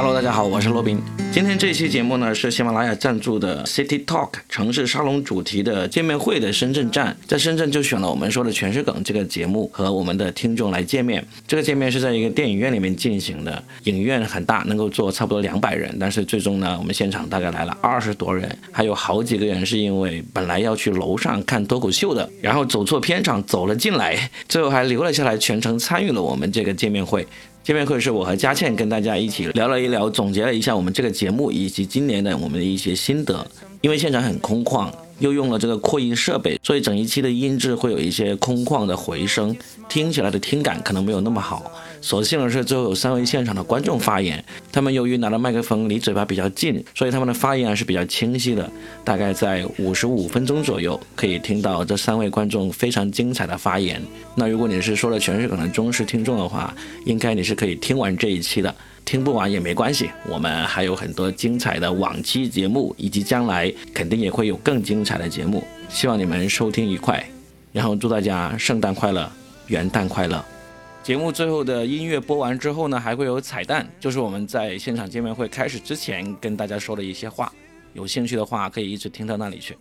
Hello，大家好，我是罗宾。今天这期节目呢是喜马拉雅赞助的 City Talk 城市沙龙主题的见面会的深圳站，在深圳就选了我们说的全是梗这个节目和我们的听众来见面。这个见面是在一个电影院里面进行的，影院很大，能够坐差不多两百人，但是最终呢，我们现场大概来了二十多人，还有好几个人是因为本来要去楼上看脱口秀的，然后走错片场走了进来，最后还留了下来，全程参与了我们这个见面会。见面会是我和佳倩跟大家一起聊了一聊，总结了一下我们这个节目以及今年的我们的一些心得。因为现场很空旷。又用了这个扩音设备，所以整一期的音质会有一些空旷的回声，听起来的听感可能没有那么好。所幸的是，最后有三位现场的观众发言，他们由于拿着麦克风离嘴巴比较近，所以他们的发言还是比较清晰的。大概在五十五分钟左右，可以听到这三位观众非常精彩的发言。那如果你是说的全是可能忠实听众的话，应该你是可以听完这一期的。听不完也没关系，我们还有很多精彩的往期节目，以及将来肯定也会有更精彩的节目。希望你们收听愉快，然后祝大家圣诞快乐，元旦快乐。节目最后的音乐播完之后呢，还会有彩蛋，就是我们在现场见面会开始之前跟大家说的一些话。有兴趣的话，可以一直听到那里去。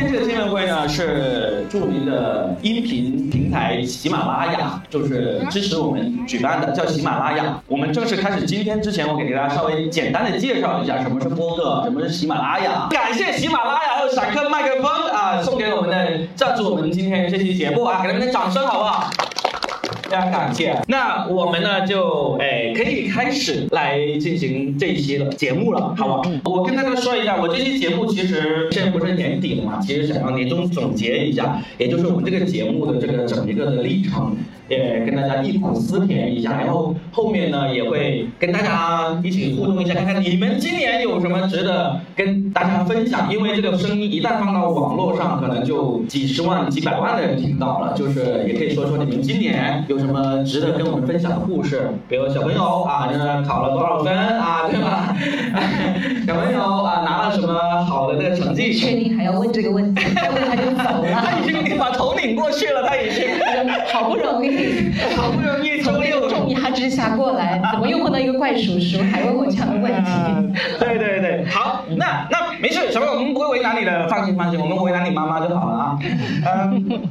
天这个见面会呢，是著名的音频平台喜马拉雅，就是支持我们举办的，叫喜马拉雅。我们正式开始今天之前，我给大家稍微简单的介绍一下什么是播客，什么是喜马拉雅。感谢喜马拉雅还有闪客麦克风啊，送给我们的赞助我们今天这期节目啊，给他们点掌声好不好？非常感谢。那我们呢，就哎可以开始来进行这一期的节目了，好不好？我跟大家说一下，我这期节目其实现在不是年底了嘛，其实想要年终总结一下，也就是我们这个节目的这个整一个的历程。也跟大家忆苦思甜一下，然后后面呢也会跟大家一起互动一下，看看你们今年有什么值得跟大家分享。因为这个声音一旦放到网络上，可能就几十万、几百万的人听到了。就是也可以说说你们今年有什么值得跟我们分享的故事，比如小朋友啊，就是考了多少分啊，对吧？小朋友啊，拿了什么好的那个成绩？确定还要问这个问题？再 问他就走了。他已经把头拧过去了，他已经好不容易。好不容易从重压之下过来，怎么又碰到一个怪叔叔，还问我这样的问题？对对对，好，那那没事，小朋友，我们不会为难你的，放心放心，我们为难你妈妈就好了啊。嗯，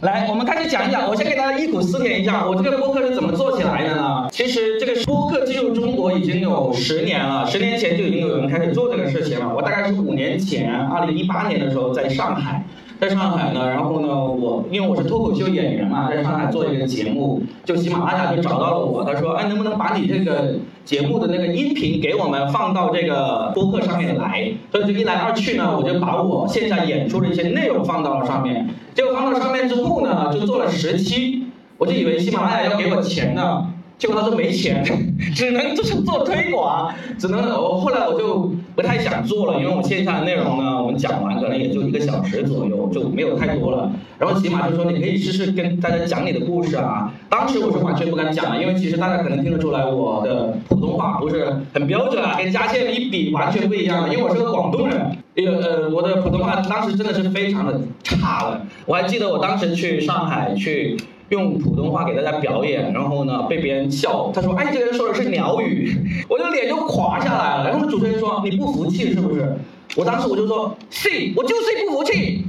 来，我们开始讲一讲，我先给大家忆苦思甜一下，我这个播客是怎么做起来的呢？其实这个播客进入中国已经有十年了，十年前就已经有人开始做这个事情了。我大概是五年前，二零一八年的时候在上海。在上海呢，然后呢，我因为我是脱口秀演员嘛，在上海做一个节目，就喜马拉雅就找到了我，他说，哎，能不能把你这个节目的那个音频给我们放到这个播客上面来？所以就一来二去呢，我就把我线下演出的一些内容放到了上面。结果放到上面之后呢，就做了十期，我就以为喜马拉雅要给我钱呢。结果他说没钱，只能就是做推广，只能我后来我就不太想做了，因为我线下的内容呢，我们讲完可能也就一个小时左右，就没有太多了。然后起码就说你可以试试跟大家讲你的故事啊。当时我是完全不敢讲的，因为其实大家可能听得出来我的普通话不是很标准啊，跟佳倩一比完全不一样的，因为我是个广东人，呃呃，我的普通话当时真的是非常的差了。我还记得我当时去上海去。用普通话给大家表演，然后呢被别人笑，他说：“哎，这个人说的是鸟语。”我就脸就垮下来了。然后主持人说：“你不服气是不是？”我当时我就说：“是，我就是不服气。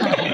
”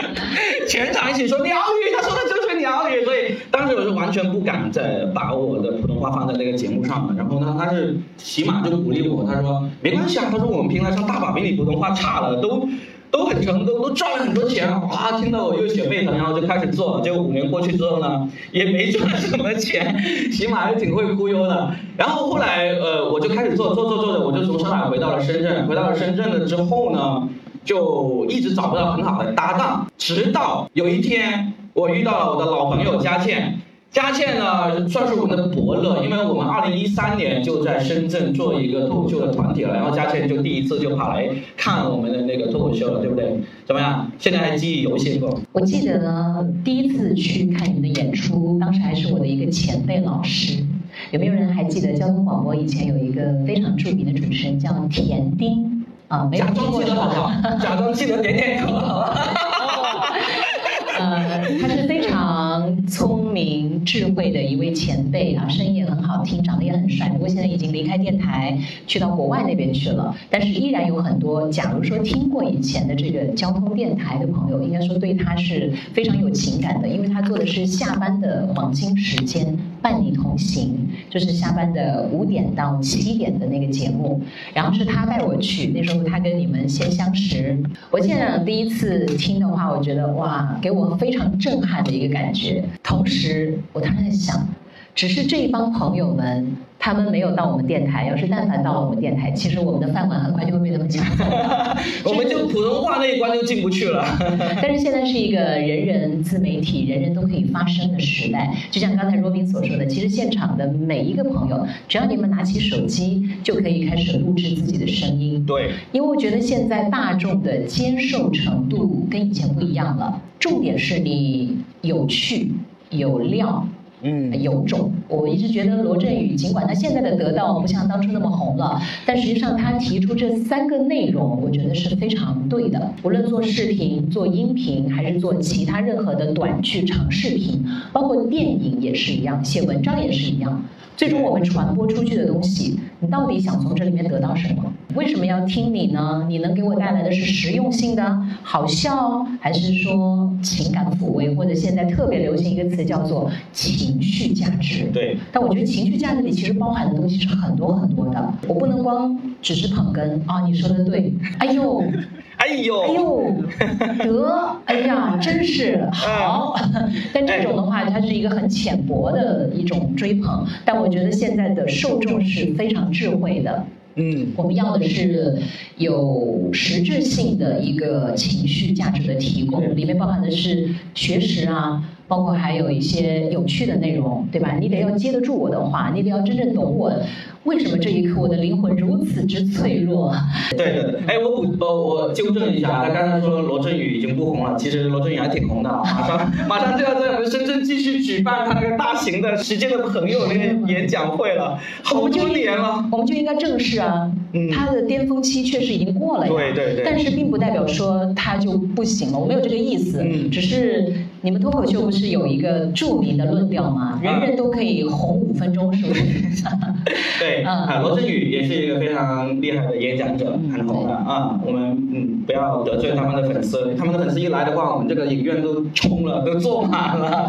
全场一起说鸟语，他说的就是鸟语。所以当时我是完全不敢再把我的普通话放在那个节目上了。然后呢，他是起码就鼓励我，他说：“没关系啊，他说我们平台上大把比你普通话差的都。”都很成功，都赚了很多钱，哇！听到我热血沸腾，然后就开始做。结果五年过去之后呢，也没赚什么钱，起码还挺会忽悠的。然后后来，呃，我就开始做，做做做着，我就从上海回到了深圳。回到了深圳了之后呢，就一直找不到很好的搭档，直到有一天，我遇到了我的老朋友佳倩。佳倩呢，算是我们的伯乐，因为我们二零一三年就在深圳做一个脱口秀的团体了，然后佳倩就第一次就跑来看我们的那个脱口秀了，对不对？怎么样？现在还记忆犹新不？我记得呢，第一次去看你们的演出，当时还是我的一个前辈老师。有没有人还记得交通广播以前有一个非常著名的主持人叫田丁啊？假装记得好不好？假装记得点点头。呃，他是非常聪明。智慧的一位前辈啊，声音也很好听，长得也很帅。不过现在已经离开电台，去到国外那边去了。但是依然有很多，假如说听过以前的这个交通电台的朋友，应该说对他是非常有情感的，因为他做的是下班的黄金时间，伴你同行，就是下班的五点到七点的那个节目。然后是他带我去，那时候他跟你们先相识。我现在第一次听的话，我觉得哇，给我非常震撼的一个感觉。同时，我当时在想，只是这一帮朋友们，他们没有到我们电台。要是但凡到了我们电台，其实我们的饭碗很快就会被他们抢走。我们就普通话那一关就进不去了。但是现在是一个人人自媒体、人人都可以发声的时代。就像刚才若冰所说的，其实现场的每一个朋友，只要你们拿起手机，就可以开始录制自己的声音。对，因为我觉得现在大众的接受程度跟以前不一样了。重点是你有趣、有料。嗯，有种。我一直觉得罗振宇，尽管他现在的得到不像当初那么红了，但实际上他提出这三个内容，我觉得是非常对的。无论做视频、做音频，还是做其他任何的短剧、长视频，包括电影也是一样，写文章也是一样。最终我们传播出去的东西，你到底想从这里面得到什么？为什么要听你呢？你能给我带来的是实用性的、好笑，还是说情感抚慰，或者现在特别流行一个词叫做情绪价值？对。但我觉得情绪价值里其实包含的东西是很多很多的。我不能光只是捧哏啊！你说的对。哎呦。哎呦，哎呦，得，哎呀，真是好。但这种的话，它是一个很浅薄的一种追捧。但我觉得现在的受众是非常智慧的。嗯，我们要的是有实质性的一个情绪价值的提供，里面包含的是学识啊。包括还有一些有趣的内容，对吧？你得要接得住我的话，你得要真正懂我，为什么这一刻我的灵魂如此之脆弱？对对对，哎，我补呃，我纠正一下，他刚才说罗振宇已经不红了，其实罗振宇还挺红的，马上马上就要在我们深圳继续举办他那个大型的时间的朋友那个演讲会了，好多年了，我们就应该正式啊，他的巅峰期确实已经过了呀，对对对，但是并不代表说他就不行了，我没有这个意思，只是。你们脱口秀不是有一个著名的论调吗？人人都可以红五分钟，是不是？对，啊，罗振宇也是一个非常厉害的演讲者，很红的啊。我们嗯，不要得罪他们的粉丝，他们的粉丝一来的话，我们这个影院都冲了，都坐满了。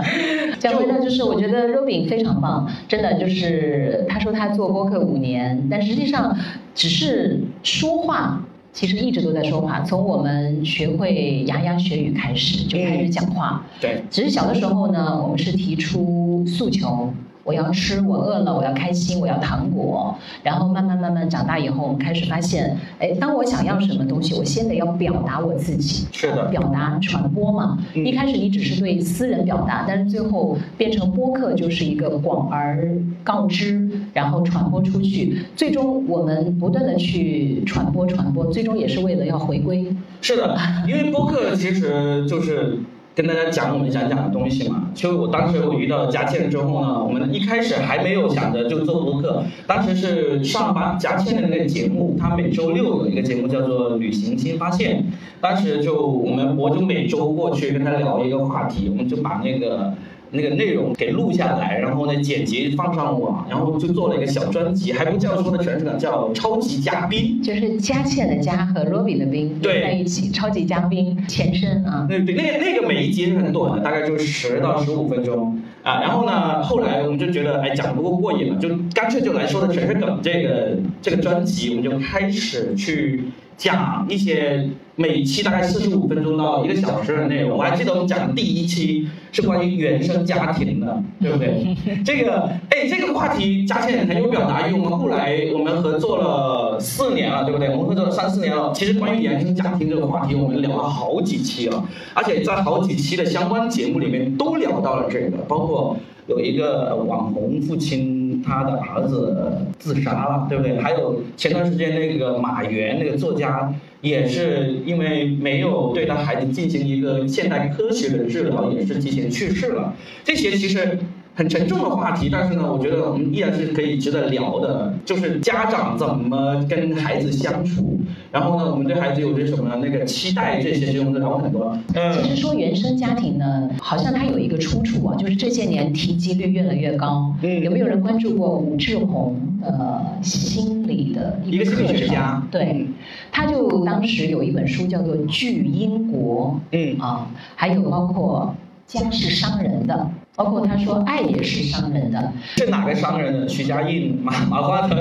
讲回到就是，我觉得 Robin 非常棒，真的就是他说他做播客五年，但实际上只是说话。其实一直都在说话，从我们学会牙牙学语开始就开始讲话。对，只是小的时候呢，我们是提出诉求。我要吃，我饿了，我要开心，我要糖果。然后慢慢慢慢长大以后，我们开始发现，哎，当我想要什么东西，我先得要表达我自己，是的，表达传播嘛。一开始你只是对私人表达，但是最后变成播客就是一个广而告之，然后传播出去。最终我们不断的去传播传播，最终也是为了要回归。是的，因为播客其实就是。跟大家讲我们想讲的东西嘛。就我当时我遇到佳倩之后呢，我们一开始还没有想着就做播客，当时是上班佳倩的那个节目，她每周六有一个节目叫做《旅行新发现》，当时就我们我就每周过去跟他聊一个话题，我们就把那个。那个内容给录下来，然后呢剪辑放上网，然后就做了一个小专辑，还不叫说的全称叫超级嘉宾，就是佳倩的佳和 Robin 的宾在一起，超级嘉宾前身啊。对对，那那个每一集是很短的，大概就十到十五分钟啊。然后呢，后来我们就觉得哎讲不够过瘾了，就干脆就来说的全是梗。这个这个专辑我们就开始去。讲一些每期大概四十五分钟到一个小时的内容，我还记得我们讲的第一期是关于原生家庭的，对不对？这个，哎，这个话题佳倩很有表达欲。我们后来我们合作了四年了，对不对？我们合作了三四年了。其实关于原生家庭这个话题，我们聊了好几期了，而且在好几期的相关节目里面都聊到了这个，包括有一个网红父亲。他的儿子自杀了，对不对？还有前段时间那个马原那个作家，也是因为没有对他孩子进行一个现代科学的治疗，也是提前去世了。这些其实。很沉重的话题，但是呢，我觉得我们依然是可以值得聊的，就是家长怎么跟孩子相处，然后呢，我们对孩子有些什么那个期待，这些其实我们聊很多。嗯，其实说原生家庭呢，好像它有一个出处啊，就是这些年提及率越来越高。嗯，有没有人关注过武志红呃心理的一个心理学家？对，他就当时有一本书叫做《巨英国》。嗯啊，还有包括家是伤人的。包括他说爱也是伤人的，是哪个伤人的？徐家印、马马化腾。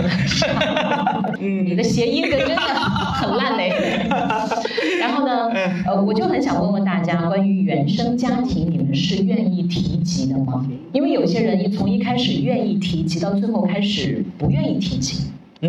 嗯，你的谐音梗真的很烂嘞。然后呢，呃，我就很想问问大家，关于原生家庭，你们是愿意提及的吗？因为有些人从一开始愿意提及，到最后开始不愿意提及，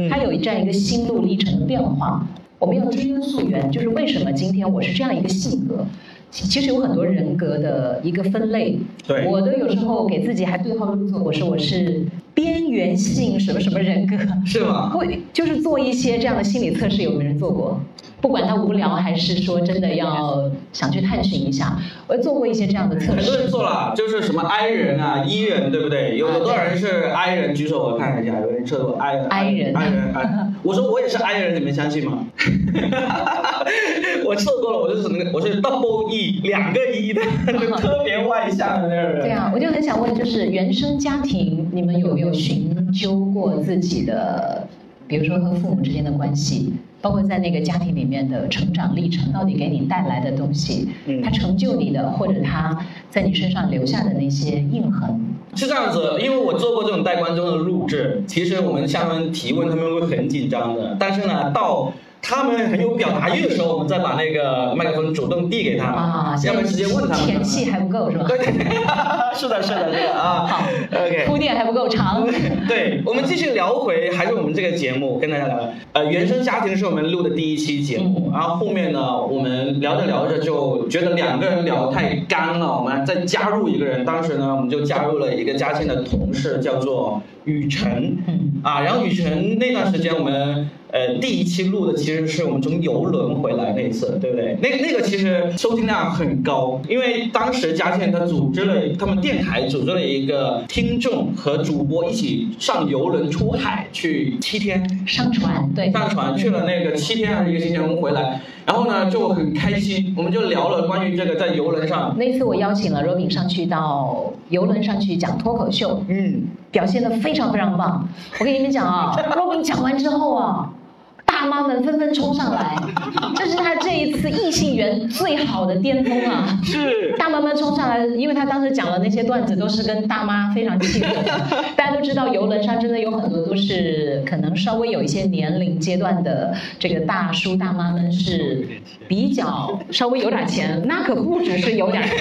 他有这样一个心路历程的变化。我们要追根溯源，就是为什么今天我是这样一个性格？其实有很多人格的一个分类，对我都有时候给自己还对号入座，我说我是边缘性什么什么人格，是吗？会就是做一些这样的心理测试，有没有人做过？不管他无聊还是说真的要想去探寻一下，我做过一些这样的测试。很多人做了，就是什么 I 人啊，E 人，对不对？有多少人是 I 人？举手我看一下，有人测过 I 人。I 人。I 人。我说我也是 I 人，你们相信吗？我测过了，我就是什么？我是 double E，两个 E 的，特别外向的那种人。对啊，我就很想问，就是原生家庭，你们有没有寻究过自己的，比如说和父母之间的关系？包括在那个家庭里面的成长历程，到底给你带来的东西，它成就你的，或者他在你身上留下的那些印痕，是这样子。因为我做过这种带观众的录制，其实我们向他们提问，他们会很紧张的。但是呢，到他们很有表达欲的时候，我们再把那个麦克风主动递给他啊，要不然直接问他们。前戏还不够是吧？对对对，是的，是的，是的啊。好，OK。铺垫还不够长。对，我们继续聊回，还是我们这个节目跟大家聊。呃，原生家庭是我们录的第一期节目，然后后面呢，我们聊着聊着就觉得两个人聊太干了，我们再加入一个人。当时呢，我们就加入了一个嘉庆的同事，叫做雨辰。嗯。啊，然后雨辰那段时间我们。呃，第一期录的其实是我们从游轮回来那次，对不对？那那个其实收听量很高，因为当时嘉倩她组织了他们电台组织了一个听众和主播一起上游轮出海去七天上船，对，上船去了那个七天还是一个星期，我们回来，然后呢就很开心，我们就聊了关于这个在游轮上。那次我邀请了 Robin 上去到游轮上去讲脱口秀，嗯，表现的非常非常棒。我跟你们讲啊，Robin 讲完之后啊。大妈们纷纷冲上来，这是他这一次异性缘最好的巅峰啊！是大妈们冲上来，因为他当时讲的那些段子都是跟大妈非常契合的。大家都知道，游轮上真的有很多都是可能稍微有一些年龄阶段的这个大叔大妈们是比较稍微有点钱，那可不只是有点钱。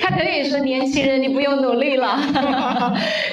他可以说年轻人，你不用努力了，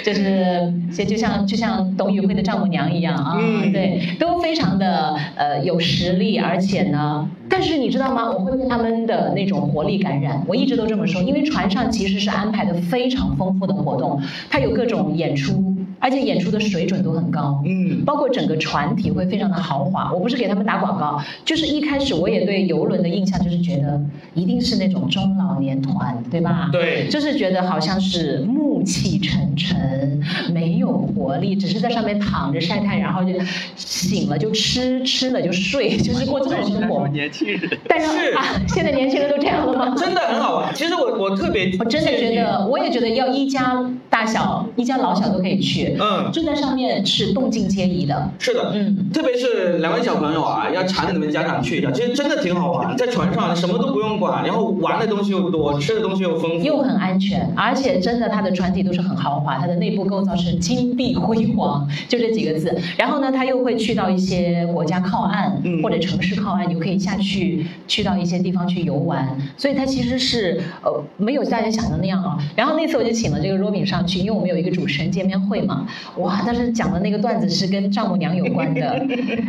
就是，就就像就像董宇辉的丈母娘一样啊，对，都非常的呃有实力，而且呢，但是你知道吗？我会被他们的那种活力感染，我一直都这么说，因为船上其实是安排的非常丰富的活动，它有各种演出。而且演出的水准都很高，嗯，包括整个船体会非常的豪华。我不是给他们打广告，就是一开始我也对游轮的印象就是觉得一定是那种中老年团，对吧？对，就是觉得好像是暮气沉沉，没有活力，只是在上面躺着晒太阳，然后就醒了就吃，吃了就睡，就是过这种生活。年轻人，但是啊，现在年轻人都这样了吗？真的很好玩。其实我我特别，我真的觉得，我也觉得要一家大小，一家老小都可以去。嗯，就在上面是动静皆宜的。是的，嗯，特别是两位小朋友啊，要缠着你们家长去一下，其实真的挺好玩。在船上什么都不用管，然后玩的东西又多，吃的东西又丰富，又很安全，而且真的它的船体都是很豪华，它的内部构造是金碧辉煌，就这几个字。然后呢，它又会去到一些国家靠岸或者城市靠岸，你就可以下去去到一些地方去游玩。所以它其实是呃没有大家想的那样啊。然后那次我就请了这个 Robin 上去，因为我们有一个主持人见面会嘛。哇！但是讲的那个段子是跟丈母娘有关的，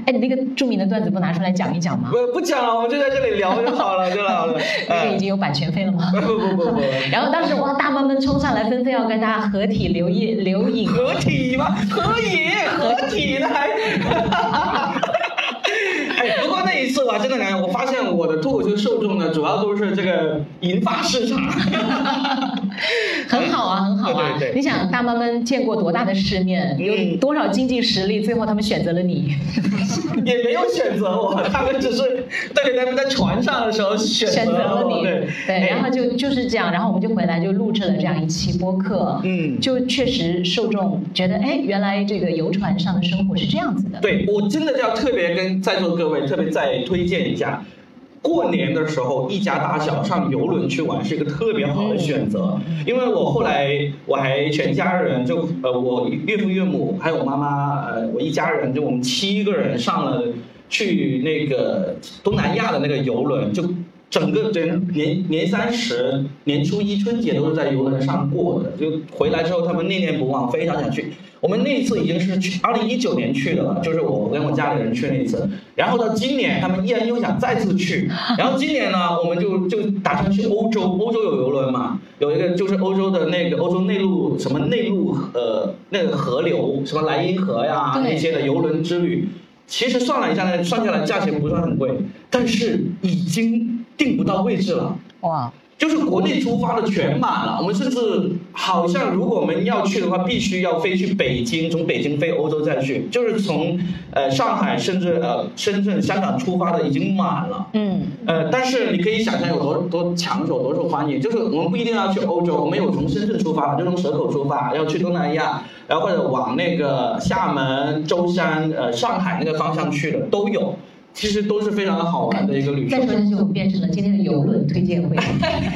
哎，你那个著名的段子不拿出来讲一讲吗？不不讲了，我们就在这里聊就好了，就好了。那个已经有版权费了吗？不不不不。然后当时哇，大妈们冲上来，纷纷要跟他合体留影留影。合体吗？合影？合体的？还？真的感觉，我发现我的脱口秀受众呢，主要都是这个银发市场。很好啊，很好啊。对对对。你想，大妈们见过多大的世面，嗯。有多少经济实力，最后他们选择了你，也没有选择我，他们只是对他们在船上的时候选选择了你，对。对，然后哎。就就是这样，然后我们就回来就录制了这样一期播客，嗯。就确实受众觉得，哎，原来这个游船上的生活是这样子的，对我真的要特别跟在座各位特别再推荐一下。过年的时候，一家大小上游轮去玩是一个特别好的选择，因为我后来我还全家人就呃我岳父岳母还有我妈妈呃我一家人就我们七个人上了去那个东南亚的那个游轮，就整个人年年三十、年初一春节都是在游轮上过的，就回来之后他们念念不忘，非常想去。我们那一次已经是去二零一九年去的了，就是我跟我家里人去那一次。然后到今年他们依然又想再次去，然后今年呢，我们就就打算去欧洲，欧洲有游轮嘛，有一个就是欧洲的那个欧洲内陆什么内陆呃那个河流，什么莱茵河呀那些的游轮之旅。其实算了一下呢，算下来价钱不算很贵，但是已经订不到位置了。哇，就是国内出发的全满了，我们甚至好像如果我们要去的话，必须要飞去北京，从北京飞欧洲再去，就是从呃上海甚至呃深圳、香港出发的已经满了。嗯，呃，但是你可以想象有多多抢手、多受欢迎。就是我们不一定要去欧洲，我们有从深圳出发的，就从蛇口出发，要去东南亚，然后或者往那个厦门、舟山、呃上海那个方向去的都有。其实都是非常好玩的一个旅程再。说下去，我们变成了今天的游轮推荐会。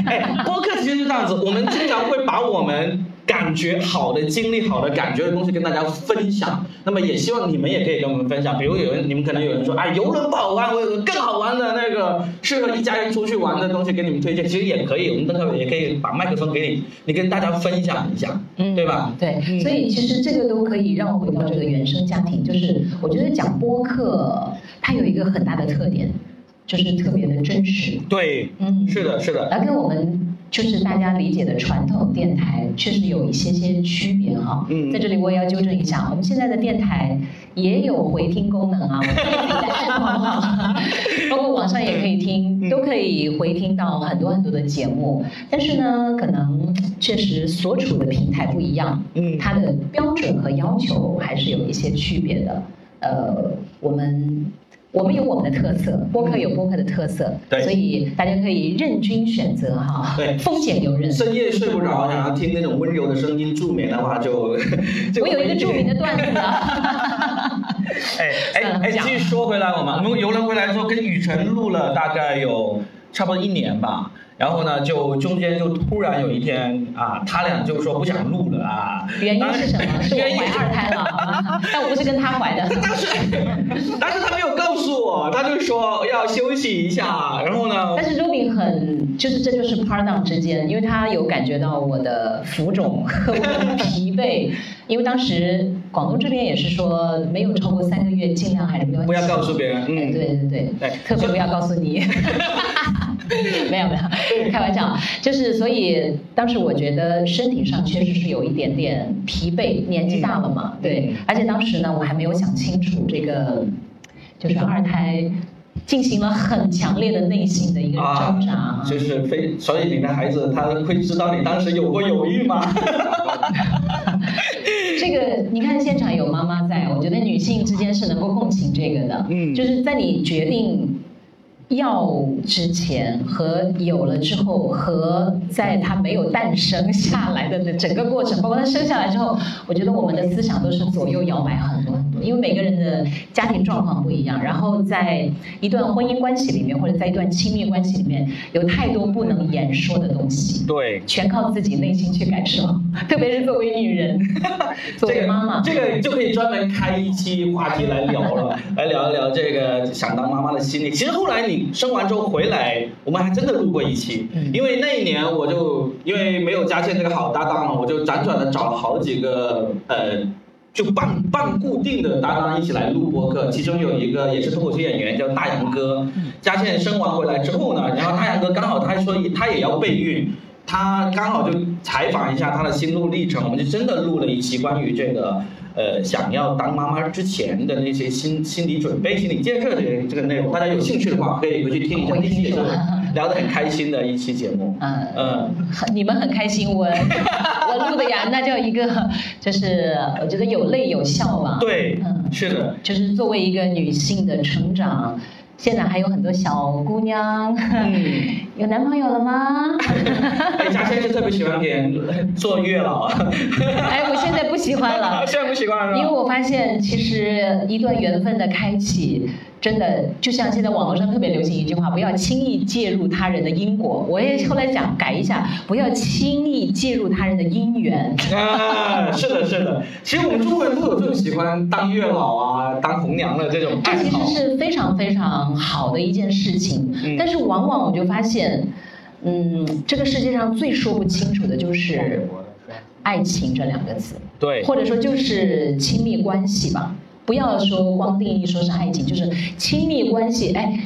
哎，播客其实是这样子，我们经常会把我们感觉好的经历、好的感觉的东西跟大家分享。那么也希望你们也可以跟我们分享。比如有人，你们可能有人说，哎，游轮不好玩，我有个更好玩的那个适合一家人出去玩的东西给你们推荐。其实也可以，我们等会也可以把麦克风给你，你跟大家分享一下，嗯对吧？对，嗯所以其实这个都可以让我回到这个原生家庭，就是我觉得讲播客，它有一个很大的特点，就是特别的真实。对，嗯，是的，是的，来跟我们就是大家理解的传统电台确实有一些些区别哈。嗯在这里我也要纠正一下，我们现在的电台也有回听功能啊，我们可以在按好不好？包括网上也可以听，嗯都可以回听到很多很多的节目。但是呢，可能确实所处的平台不一样，嗯它的标准和要求还是有一些区别的。呃，我们我们有我们的特色，播客有播客的特色，对。所以大家可以任君选择哈，对。风险由人。深夜睡不着，想要听那种温柔的声音助眠的话就，就我有一个著名的 段子啊，哎哎哎，继续说回来，我们我们游轮回来之后，跟雨辰录了大概有差不多一年吧。然后呢，就中间就突然有一天啊，他俩就说不想录了啊。原因是什么？是我怀二胎了，但我不是跟他怀的。但是但是他没有告诉我，他就说要休息一下。然后呢，但是 Robin 很，就是这就是 part down 之间，因为他有感觉到我的浮肿和我的疲惫，因为当时广东这边也是说没有超过三个月，尽量还是不要不要告诉别人哎，嗯对对对，对特别不要告诉你。没有没有，开玩笑，就是所以当时我觉得身体上确实是有一点点疲惫，年纪大了嘛，对，而且当时呢我还没有想清楚这个，就是二胎进行了很强烈的内心的一个挣扎。啊，就是非，所以你的孩子他会知道你当时有过犹豫吗？这个你看现场有妈妈在，我觉得女性之间是能够共情这个的，嗯就是在你决定。要之前和有了之后，和在它没有诞生下来的整个过程，包括它生下来之后，我觉得我们的思想都是左右摇摆很多，因为每个人的家庭状况不一样，然后在一段婚姻关系里面，或者在一段亲密关系里面，有太多不能言说的东西。对，全靠自己内心去感受，特别是作为女人，作 这个为妈妈，这个就可以专门开一期话题来聊了，来聊一聊这个想当妈妈的心理。其实后来你生完之后回来，我们还真的录过一期，嗯因为那一年我就因为没有佳倩这个好搭档嘛，我就辗转的找了好几个呃。就半半固定的搭档一起来录播客，其中有一个也是脱口秀演员叫大杨哥。佳倩生完回来之后呢，然后大杨哥刚好他说他也要备孕，他刚好就采访一下他的心路历程，我们就真的录了一期关于这个呃想要当妈妈之前的那些心心理准备、心理建设的这个内容。大家有兴趣的话，可以回去听一下，那期也是聊得很开心的一期节目。嗯嗯，你们很开心，我 我录的呀，那叫一个，就是我觉得有泪有笑嘛。对，嗯，是的，就是作为一个女性的成长。现在还有很多小姑娘，有男朋友了吗？哎，嘉轩就特别喜欢给做月老。哎，我现在不喜欢了，现在不喜欢了，因为我发现其实一段缘分的开启。真的就像现在网络上特别流行一句话，不要轻易介入他人的因果。我也后来讲改一下，不要轻易介入他人的姻缘。啊，是的，是的。其实我们中国人都有这种喜欢当月老啊、当红娘的这种这其实是非常非常好的一件事情。但是往往我就发现，嗯，这个世界上最说不清楚的就是爱情这两个字。对。或者说就是亲密关系吧。不要说光定义说是爱情，就是亲密关系。哎，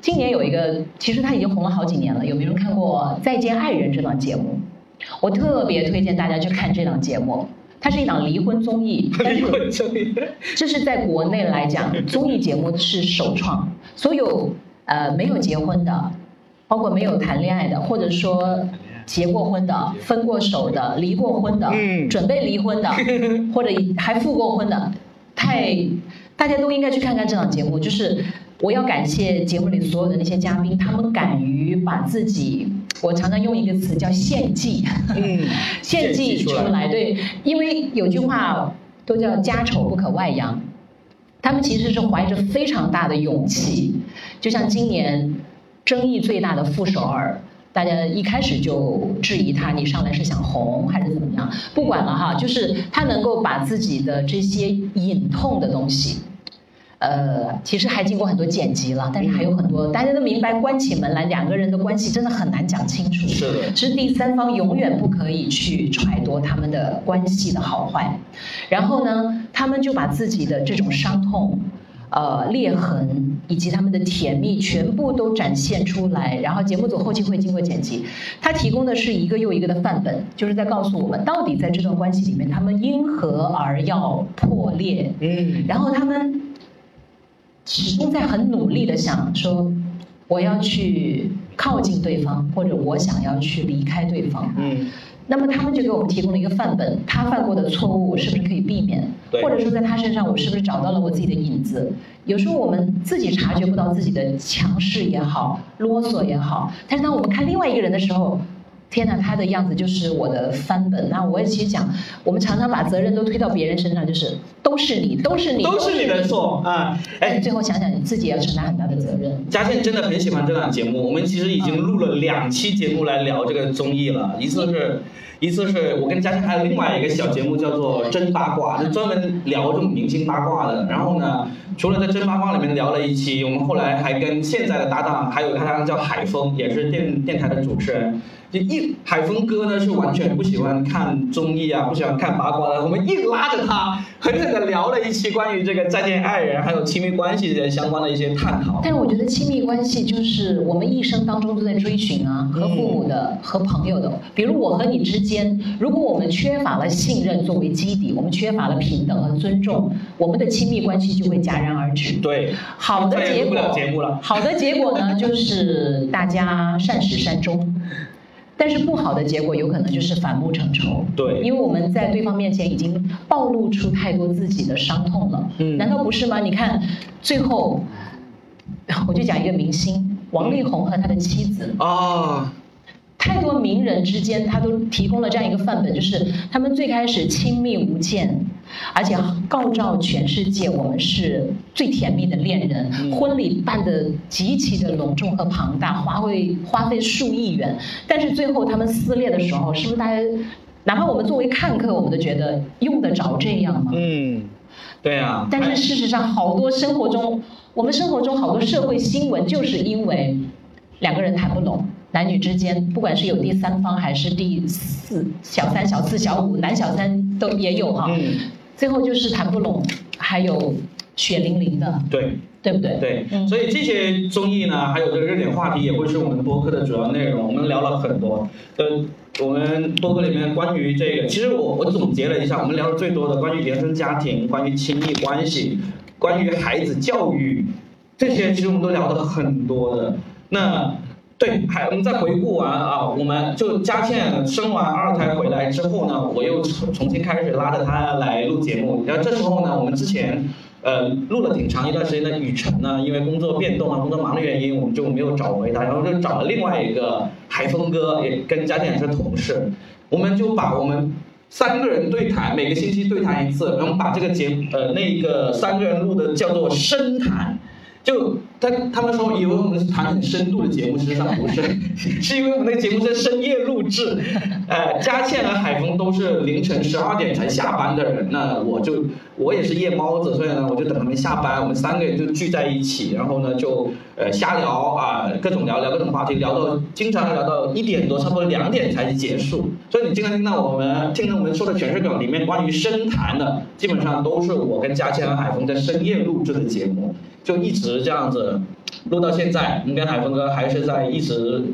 今年有一个，其实他已经红了好几年了。有没有人看过《再见爱人》这档节目？我特别推荐大家去看这档节目。它是一档离婚综艺，离婚综艺，这是在国内来讲，综艺节目是首创。所有呃没有结婚的，包括没有谈恋爱的，或者说结过婚的、分过手的、离过婚的、准备离婚的，或者还复过婚的。太，大家都应该去看看这档节目。就是我要感谢节目里所有的那些嘉宾，他们敢于把自己，我常常用一个词叫献祭，献祭出来。对，因为有句话都叫家丑不可外扬，他们其实是怀着非常大的勇气。就像今年争议最大的傅首尔。大家一开始就质疑他，你上来是想红还是怎么样？不管了哈，就是他能够把自己的这些隐痛的东西，呃，其实还经过很多剪辑了，但是还有很多大家都明白，关起门来两个人的关系真的很难讲清楚。是的，是第三方永远不可以去揣度他们的关系的好坏。然后呢，他们就把自己的这种伤痛。呃，裂痕以及他们的甜蜜全部都展现出来，然后节目组后期会经过剪辑，他提供的是一个又一个的范本，就是在告诉我们到底在这段关系里面他们因何而要破裂，嗯，然后他们始终在很努力的想说，我要去靠近对方，或者我想要去离开对方，嗯。那么他们就给我们提供了一个范本，他犯过的错误是不是可以避免？或者说在他身上，我是不是找到了我自己的影子？有时候我们自己察觉不到自己的强势也好，啰嗦也好，但是当我们看另外一个人的时候。天哪，他的样子就是我的翻本。那我也其实讲，我们常常把责任都推到别人身上，就是都是你，都是你，都是你的错啊！哎，最后想想你自己要承担很大的责任。嘉倩真的很喜欢这档节目，我们其实已经录了两期节目来聊这个综艺了，一次是。一次是我跟嘉欣还有另外一个小节目叫做真八卦，就专门聊这种明星八卦的。然后呢，除了在真八卦里面聊了一期，我们后来还跟现在的搭档，还有他叫海峰，也是电电台的主持人。就一海峰哥呢是完全不喜欢看综艺啊，不喜欢看八卦的。我们硬拉着他，狠狠的聊了一期关于这个再见爱人还有亲密关系的相关的一些探讨。但是我觉得亲密关系就是我们一生当中都在追寻啊，和父母的、和朋友的，比如我和你之间，如果我们缺乏了信任作为基底，我们缺乏了平等和尊重，我们的亲密关系就会戛然而止。对，好的结果，好的结果呢，就是大家善始善终。但是不好的结果有可能就是反目成仇，对，因为我们在对方面前已经暴露出太多自己的伤痛了，嗯，难道不是吗？你看，最后，我就讲一个明星王力宏和他的妻子啊。太多名人之间，他都提供了这样一个范本，就是他们最开始亲密无间，而且告照全世界我们是最甜蜜的恋人，婚礼办得极其的隆重和庞大，花费花费数亿元，但是最后他们撕裂的时候，是不是大家，哪怕我们作为看客，我们都觉得用得着这样吗？嗯，对啊。但是事实上，好多生活中，我们生活中好多社会新闻，就是因为两个人谈不拢。男女之间，不管是有第三方还是第四小三、小四、小五，男小三都也有哈。嗯。最后就是谈不拢，还有血淋淋的。对。对不对？对。所以这些综艺呢，还有这个热点话题，也会是我们播客的主要内容。我们聊了很多。呃，我们播客里面关于这个，其实我我总结了一下，我们聊的最多的关于原生家庭、关于亲密关系、关于孩子教育，这些其实我们都聊的很多的。那。对，还我们再回顾完啊，我们就佳倩生完二胎回来之后呢，我又重重新开始拉着她来录节目。然后这时候呢，我们之前呃录了挺长一段时间的雨辰呢，因为工作变动啊、工作忙的原因，我们就没有找回他，然后就找了另外一个海峰哥，也跟佳倩是同事，我们就把我们。三个人对谈，每个星期对谈一次，然后把这个节呃那个三个人录的叫做深谈，就。他他们说以为我们是谈很深度的节目，实际上不是，是因为我们那个节目在深夜录制，呃，佳倩和海峰都是凌晨十二点才下班的人，那我就我也是夜猫子，所以呢，我就等他们下班，我们三个人就聚在一起，然后呢就呃瞎聊啊，各种聊聊各种话题，聊到经常聊到一点多，差不多两点才结束。所以你经常听到我们听到我们说的全是梗里面关于深谈的，基本上都是我跟佳倩和海峰在深夜录制的节目，就一直这样子。录到现在，你跟海峰哥还是在一直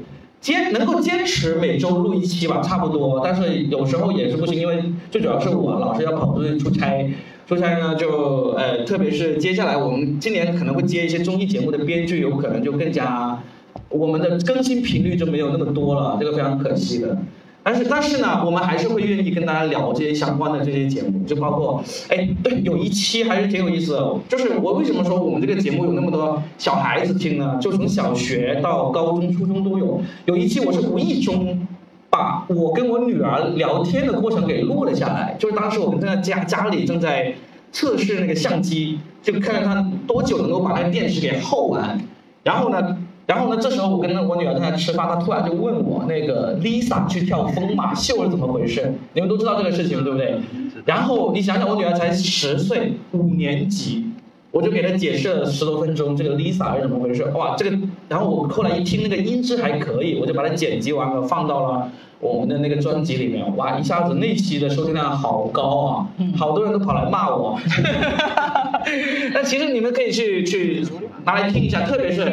坚能够坚持每周录一期吧，差不多。但是有时候也是不行，因为最主要是我老是要跑出去出差，出差呢就呃，特别是接下来我们今年可能会接一些综艺节目的编剧，有可能就更加我们的更新频率就没有那么多了，这个非常可惜的。但是但是呢，我们还是会愿意跟大家聊这些相关的这些节目，就包括，哎，对，有一期还是挺有意思的，就是我为什么说我们这个节目有那么多小孩子听呢？就从小学到高中、初中都有。有一期我是无意中把我跟我女儿聊天的过程给录了下来，就是当时我们正在家家里正在测试那个相机，就看看它多久能够把那个电池给耗完，然后呢。然后呢？这时候我跟我女儿正在吃饭，她突然就问我：“那个 Lisa 去跳疯马秀是怎么回事？”你们都知道这个事情对不对？然后你想想，我女儿才十岁，五年级，我就给他解释了十多分钟这个 Lisa 是怎么回事。哇，这个，然后我后来一听那个音质还可以，我就把它剪辑完了放到了我们的那个专辑里面。哇，一下子那期的收听量好高啊！好多人都跑来骂我。但其实你们可以去去拿来听一下，特别是。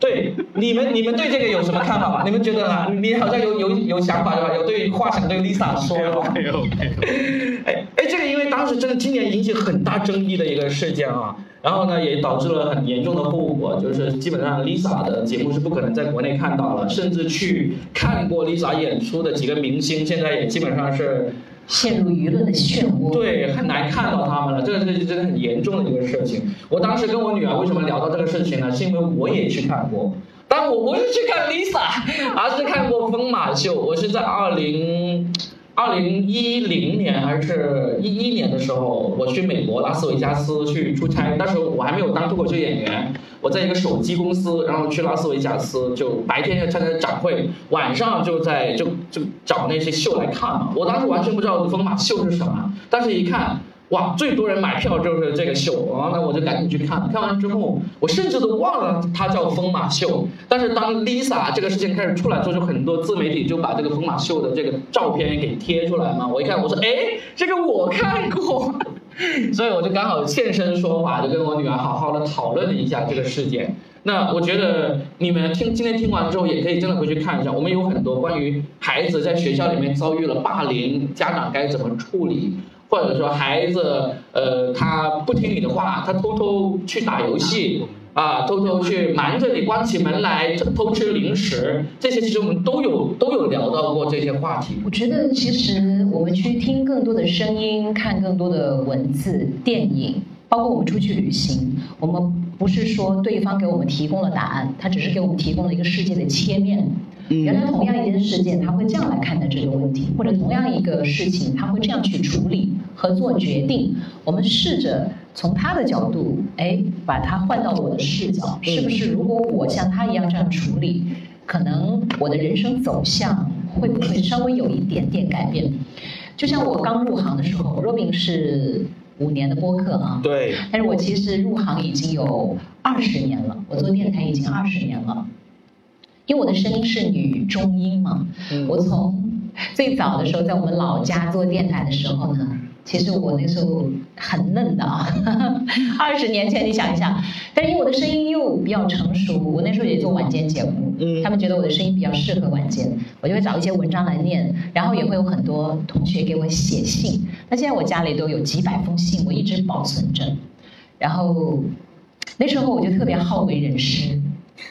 对你们，你们对这个有什么看法吗？你们觉得呢？你好像有有有想法对吧？有对话想对 Lisa 说的。没有没有。哎哎，这个因为当时真的今年引起很大争议的一个事件啊，然后呢也导致了很严重的后果，就是基本上 Lisa 的节目是不可能在国内看到了，甚至去看过 Lisa 演出的几个明星，现在也基本上是。陷入舆论的漩涡，对，很难看到他们了。这个是真的很严重的一个事情。我当时跟我女儿为什么聊到这个事情呢？是因为我也去看过，但我不是去看 Lisa，而是看过疯马秀。我是在二零。二零一零年还是一一年的时候，我去美国拉斯维加斯去出差，但是我还没有当脱口秀演员，我在一个手机公司，然后去拉斯维加斯，就白天要参加展会，晚上就在就就找那些秀来看嘛。我当时完全不知道疯马秀是什么，但是一看。哇，最多人买票就是这个秀然后呢我就赶紧去看。看完之后，我甚至都忘了它叫疯马秀。但是当 Lisa 这个事情开始出来之后，就很多自媒体就把这个疯马秀的这个照片给贴出来嘛。我一看，我说，哎，这个我看过。所以我就刚好现身说法，就跟我女儿好好的讨论了一下这个事件。那我觉得你们听今天听完之后，也可以真的回去看一下。我们有很多关于孩子在学校里面遭遇了霸凌，家长该怎么处理。或者说孩子，呃，他不听你的话，他偷偷去打游戏，啊，偷偷去瞒着你关起门来偷吃零食，这些其实我们都有都有聊到过这些话题。我觉得其实我们去听更多的声音，看更多的文字、电影，包括我们出去旅行，我们不是说对方给我们提供了答案，他只是给我们提供了一个世界的切面。原来同样一件事件，他会这样来看待这个问题，或者同样一个事情，他会这样去处理和做决定。我们试着从他的角度，哎，把它换到我的视角，是不是？如果我像他一样这样处理，可能我的人生走向会不会稍微有一点点改变？就像我刚入行的时候，Robin 是五年的播客啊，对，但是我其实入行已经有二十年了，我做电台已经二十年了。因为我的声音是女中音嘛，我从最早的时候在我们老家做电台的时候呢，其实我那时候很嫩的啊，二十年前你想一想，但是因为我的声音又比较成熟，我那时候也做晚间节目，他们觉得我的声音比较适合晚间，我就会找一些文章来念，然后也会有很多同学给我写信，那现在我家里都有几百封信，我一直保存着，然后那时候我就特别好为人师。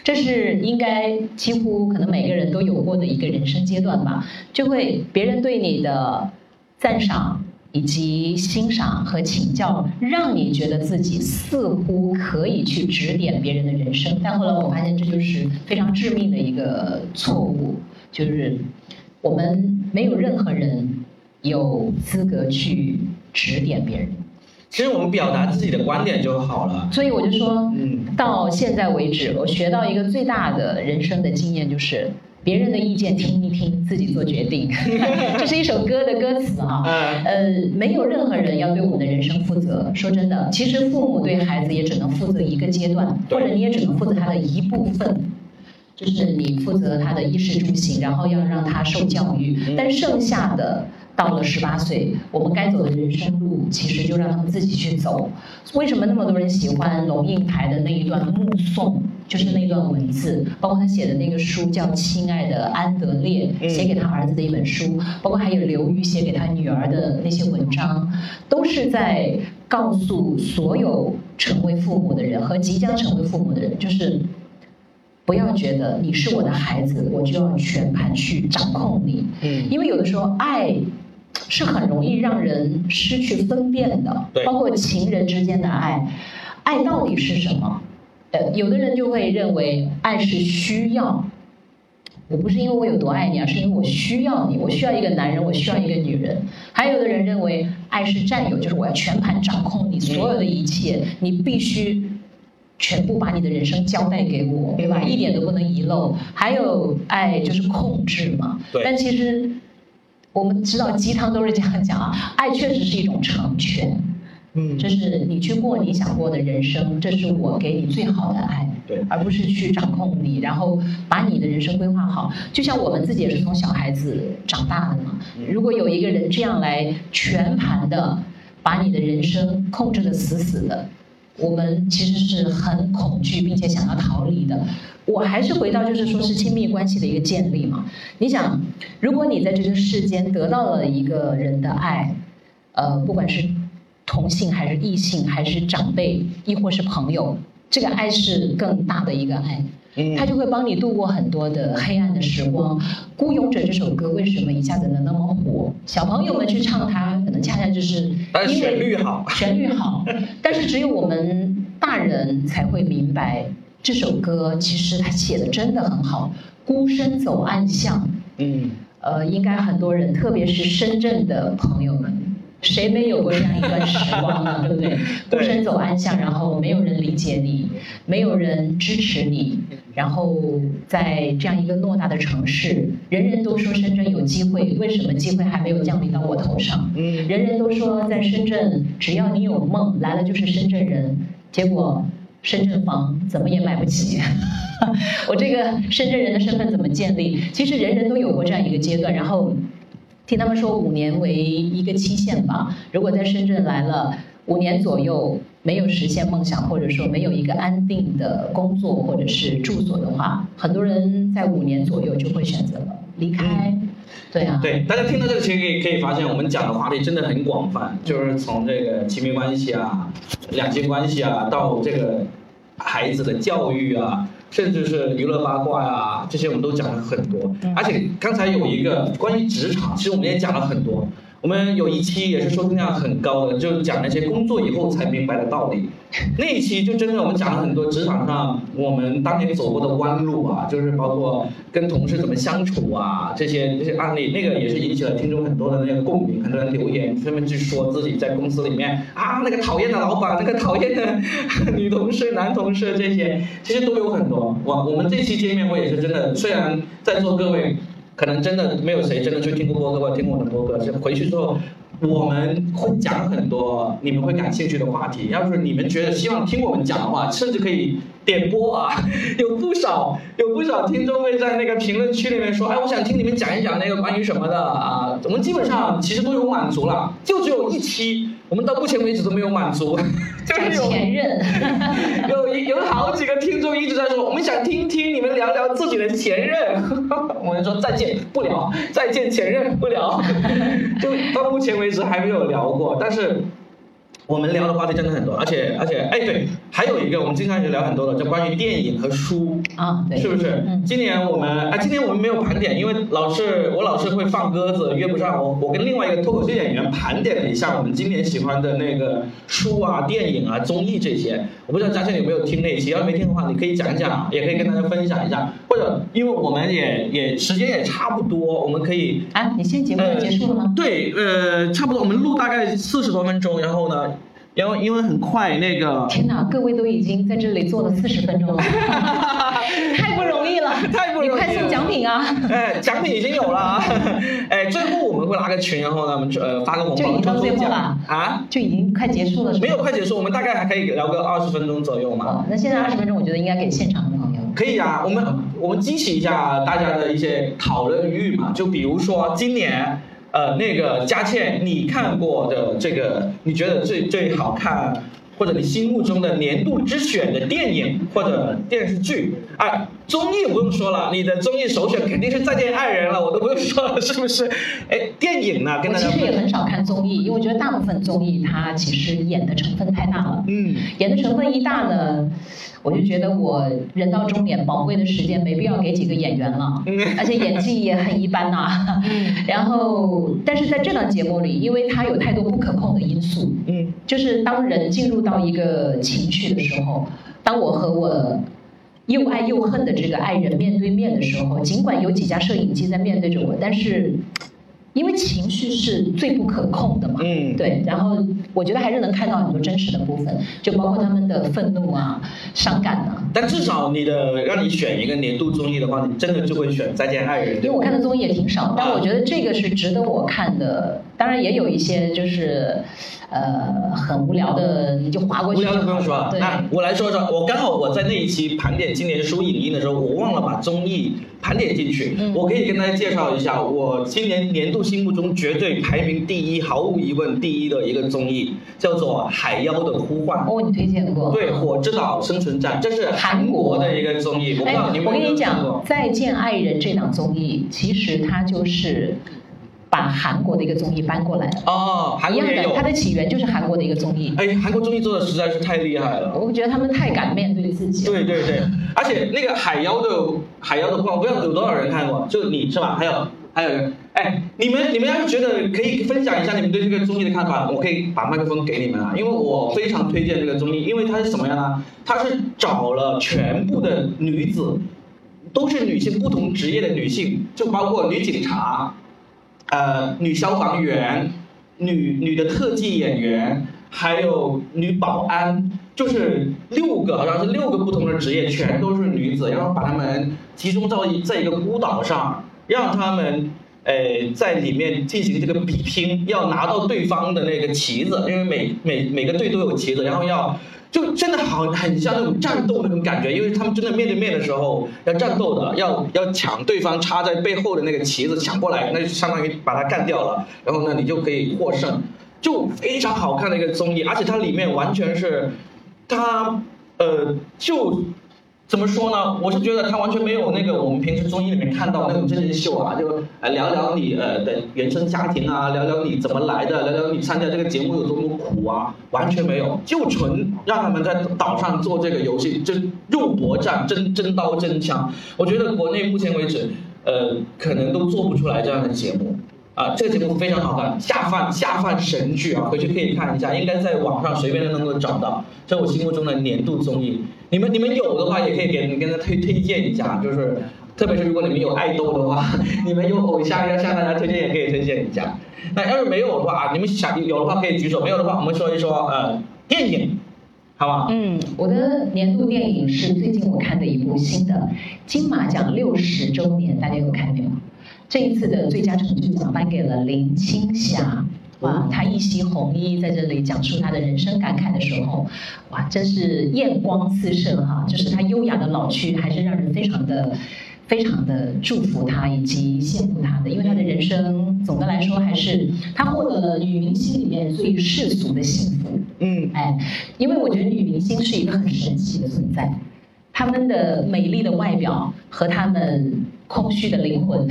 这是应该几乎可能每个人都有过的一个人生阶段吧，就会别人对你的赞赏以及欣赏和请教，让你觉得自己似乎可以去指点别人的人生。但后来我发现这就是非常致命的一个错误，就是我们没有任何人有资格去指点别人。其实我们表达自己的观点就好了。所以我就说，嗯到现在为止，我学到一个最大的人生的经验就是，别人的意见听一听，自己做决定。这是一首歌的歌词啊。呃，没有任何人要对我们的人生负责。说真的，其实父母对孩子也只能负责一个阶段，或者你也只能负责他的一部分，就是你负责他的衣食住行，然后要让他受教育，但剩下的。到了十八岁，我们该走的人生路，其实就让他们自己去走。为什么那么多人喜欢龙应台的那一段目送？就是那段文字，包括他写的那个书叫《亲爱的安德烈》，写给他儿子的一本书，包括还有刘瑜写给他女儿的那些文章，都是在告诉所有成为父母的人和即将成为父母的人，就是不要觉得你是我的孩子，我就要全盘去掌控你。嗯，因为有的时候爱。是很容易让人失去分辨的，包括情人之间的爱，爱到底是什么？呃，有的人就会认为爱是需要，我不是因为我有多爱你啊，是因为我需要你，我需要一个男人，我需要一个女人。还有的人认为爱是占有，就是我要全盘掌控你所有的一切，你必须全部把你的人生交代给我，对吧？一点都不能遗漏。还有爱就是控制嘛，但其实。我们知道鸡汤都是这样讲啊，爱确实是一种成全，嗯，这是你去过你想过的人生，这是我给你最好的爱，对，而不是去掌控你，然后把你的人生规划好。就像我们自己也是从小孩子长大的嘛，如果有一个人这样来全盘的把你的人生控制的死死的。我们其实是很恐惧，并且想要逃离的。我还是回到，就是说是亲密关系的一个建立嘛。你想，如果你在这个世间得到了一个人的爱，呃，不管是同性还是异性，还是长辈，亦或是朋友，这个爱是更大的一个爱。他就会帮你度过很多的黑暗的时光。《孤勇者》这首歌为什么一下子能那么火？小朋友们去唱它，恰恰就是因为旋律好，旋律好。但是只有我们大人才会明白这首歌，其实他写的真的很好。孤身走暗巷，嗯，呃，应该很多人，特别是深圳的朋友们。谁没有过这样一段时光呢？对不对？孤身走暗巷，然后没有人理解你，没有人支持你，然后在这样一个偌大的城市，人人都说深圳有机会，为什么机会还没有降临到我头上？人人都说在深圳，只要你有梦，来了就是深圳人，结果深圳房怎么也买不起。我这个深圳人的身份怎么建立？其实人人都有过这样一个阶段，然后。听他们说五年为一个期限吧。如果在深圳来了五年左右没有实现梦想，或者说没有一个安定的工作或者是住所的话，很多人在五年左右就会选择离开。对啊。对，大家听到这个其实可以可以发现，我们讲的话题真的很广泛，就是从这个亲密关系啊、两性关系啊，到这个孩子的教育啊。甚至是娱乐八卦呀，这些我们都讲了很多。而且刚才有一个关于职场，其实我们也讲了很多。我们有一期也是收听量很高的，就讲那些工作以后才明白的道理。那一期就真的我们讲了很多职场上我们当年走过的弯路啊，就是包括跟同事怎么相处啊这些这些案例，那个也是引起了听众很多的那个共鸣，很多人留言纷纷去说自己在公司里面啊那个讨厌的老板，那个讨厌的女同事、男同事这些，其实都有很多。我我们这期见面会也是真的，虽然在座各位。可能真的没有谁真的去听过播客或者听过我的播客，回去之后，我们会讲很多你们会感兴趣的话题。要是你们觉得希望听我们讲的话，甚至可以点播啊，有不少有不少听众会在那个评论区里面说，哎，我想听你们讲一讲那个关于什么的啊。我们基本上其实都有满足了，就只有一期。我们到目前为止都没有满足，就是前任，有有好几个听众一直在说，我们想听听你们聊聊自己的前任，我们说再见不聊，再见前任不聊，就到目前为一直还没有聊过。但是我们聊的话题真的很多，而且而且，哎，对，还有一个我们经常也聊很多的，就关于电影和书啊，对，是不是？嗯，今年我们啊，今年我们没有盘点，因为老是我老是会放鸽子，约不上我。我跟另外一个脱口秀演员盘点了一下我们今年喜欢的那个书啊、电影啊、综艺这些。我不知道嘉倩有没有听那期，要是没听的话，你可以讲一讲，也可以跟大家分享一下。或者，因为我们也也时间也差不多，我们可以啊，你现在节目结束了吗？对，呃，差不多，我们录大概四十多分钟，然后呢？因为因为很快那个，天哪，各位都已经在这里坐了四十分钟了，太不容易了，太不容易了。你快送奖品啊！哎，奖品已经有了啊，哎，最后我们会拉个群，然后呢，我们呃发个红包，就已经到最后了啊，就已经快结束了，没有快结束，我们大概还可以聊个二十分钟左右嘛。哦，那现在二十分钟，我觉得应该给现场的朋友。可以啊，我们我们激起一下大家的一些讨论欲嘛，就比如说今年。呃，那个佳倩，你看过的这个，你觉得最最好看，或者你心目中的年度之选的电影或者电视剧啊？综艺不用说了，你的综艺首选肯定是《再见爱人》了，我都不用说了，是不是？哎，电影呢？跟大家其实也很少看综艺，因为我觉得大部分综艺它其实演的成分太大了。嗯。演的成分一大呢。我就觉得我人到中年，宝贵的时间没必要给几个演员了，而且演技也很一般呐。然后，但是在这档节目里，因为它有太多不可控的因素，嗯，就是当人进入到一个情绪的时候，当我和我又爱又恨的这个爱人面对面的时候，尽管有几架摄影机在面对着我，但是。因为情绪是最不可控的嘛，嗯，对，然后我觉得还是能看到很多真实的部分，就包括他们的愤怒啊、伤感啊。但至少你的让你选一个年度综艺的话，你真的就会选《再见爱人》。因为我看的综艺也挺少，但我觉得这个是值得我看的。当然也有一些就是，呃，很无聊的，你就划过去。无聊的不用说，那我来说说，我刚好我在那一期盘点今年书影音的时候，我忘了把综艺盘点进去。我可以跟大家介绍一下，我今年年度心目中绝对排名第一，毫无疑问第一的一个综艺，叫做《海妖的呼唤》。哦，你推荐过？对，《火之岛生存战》，这是韩国的一个综艺。哎，我跟你讲，《再见爱人》这档综艺，其实它就是。把韩国的一个综艺搬过来了哦，一样的，它的起源就是韩国的一个综艺。哎，韩国综艺做的实在是太厉害了。我觉得他们太敢面对自己。对对对，而且那个海妖的海妖的话，不知道有多少人看过，就你是吧？还有还有人，哎，你们你们要是觉得可以分享一下你们对这个综艺的看法，我可以把麦克风给你们啊，因为我非常推荐这个综艺，因为它是什么样呢？它是找了全部的女子，都是女性，不同职业的女性，就包括女警察。呃，女消防员、女女的特技演员，还有女保安，就是六个，好像是六个不同的职业，全都是女子，然后把她们集中到一在一个孤岛上，让她们呃在里面进行这个比拼，要拿到对方的那个旗子，因为每每每个队都有旗子，然后要。就真的好很像那种战斗那种感觉，因为他们真的面对面的时候要战斗的，要要抢对方插在背后的那个旗子抢过来，那就相当于把他干掉了，然后呢你就可以获胜，就非常好看的一个综艺，而且它里面完全是，它呃就。怎么说呢？我是觉得他完全没有那个我们平时综艺里面看到那种真人秀啊，就呃聊聊你呃的原生家庭啊，聊聊你怎么来的，聊聊你参加这个节目有多么苦啊，完全没有，就纯让他们在岛上做这个游戏，真肉搏战，真真刀真枪。我觉得国内目前为止，呃，可能都做不出来这样的节目。啊，这个节目非常好看，下饭下饭神剧啊，回去可以看一下，应该在网上随便都能够找到。这我心目中的年度综艺，你们你们有的话也可以给跟他推推荐一下，就是特别是如果你们有爱豆的话，你们有偶像要向大家推荐也可以推荐一下。那要是没有的话啊，你们想有的话可以举手，没有的话我们说一说呃电影，好不好？嗯，我的年度电影是最近我看的一部新的金马奖六十周年，大家有看没有？这一次的最佳成剧奖颁给了林青霞，哇，她一袭红衣在这里讲述她的人生感慨的时候，哇，真是艳光四射哈！就是她优雅的老去，还是让人非常的、非常的祝福她以及羡慕她的，因为她的人生总的来说还是她获得了女明星里面最世俗的幸福。嗯，哎，因为我觉得女明星是一个很神奇的存在，她们的美丽的外表和她们。空虚的灵魂，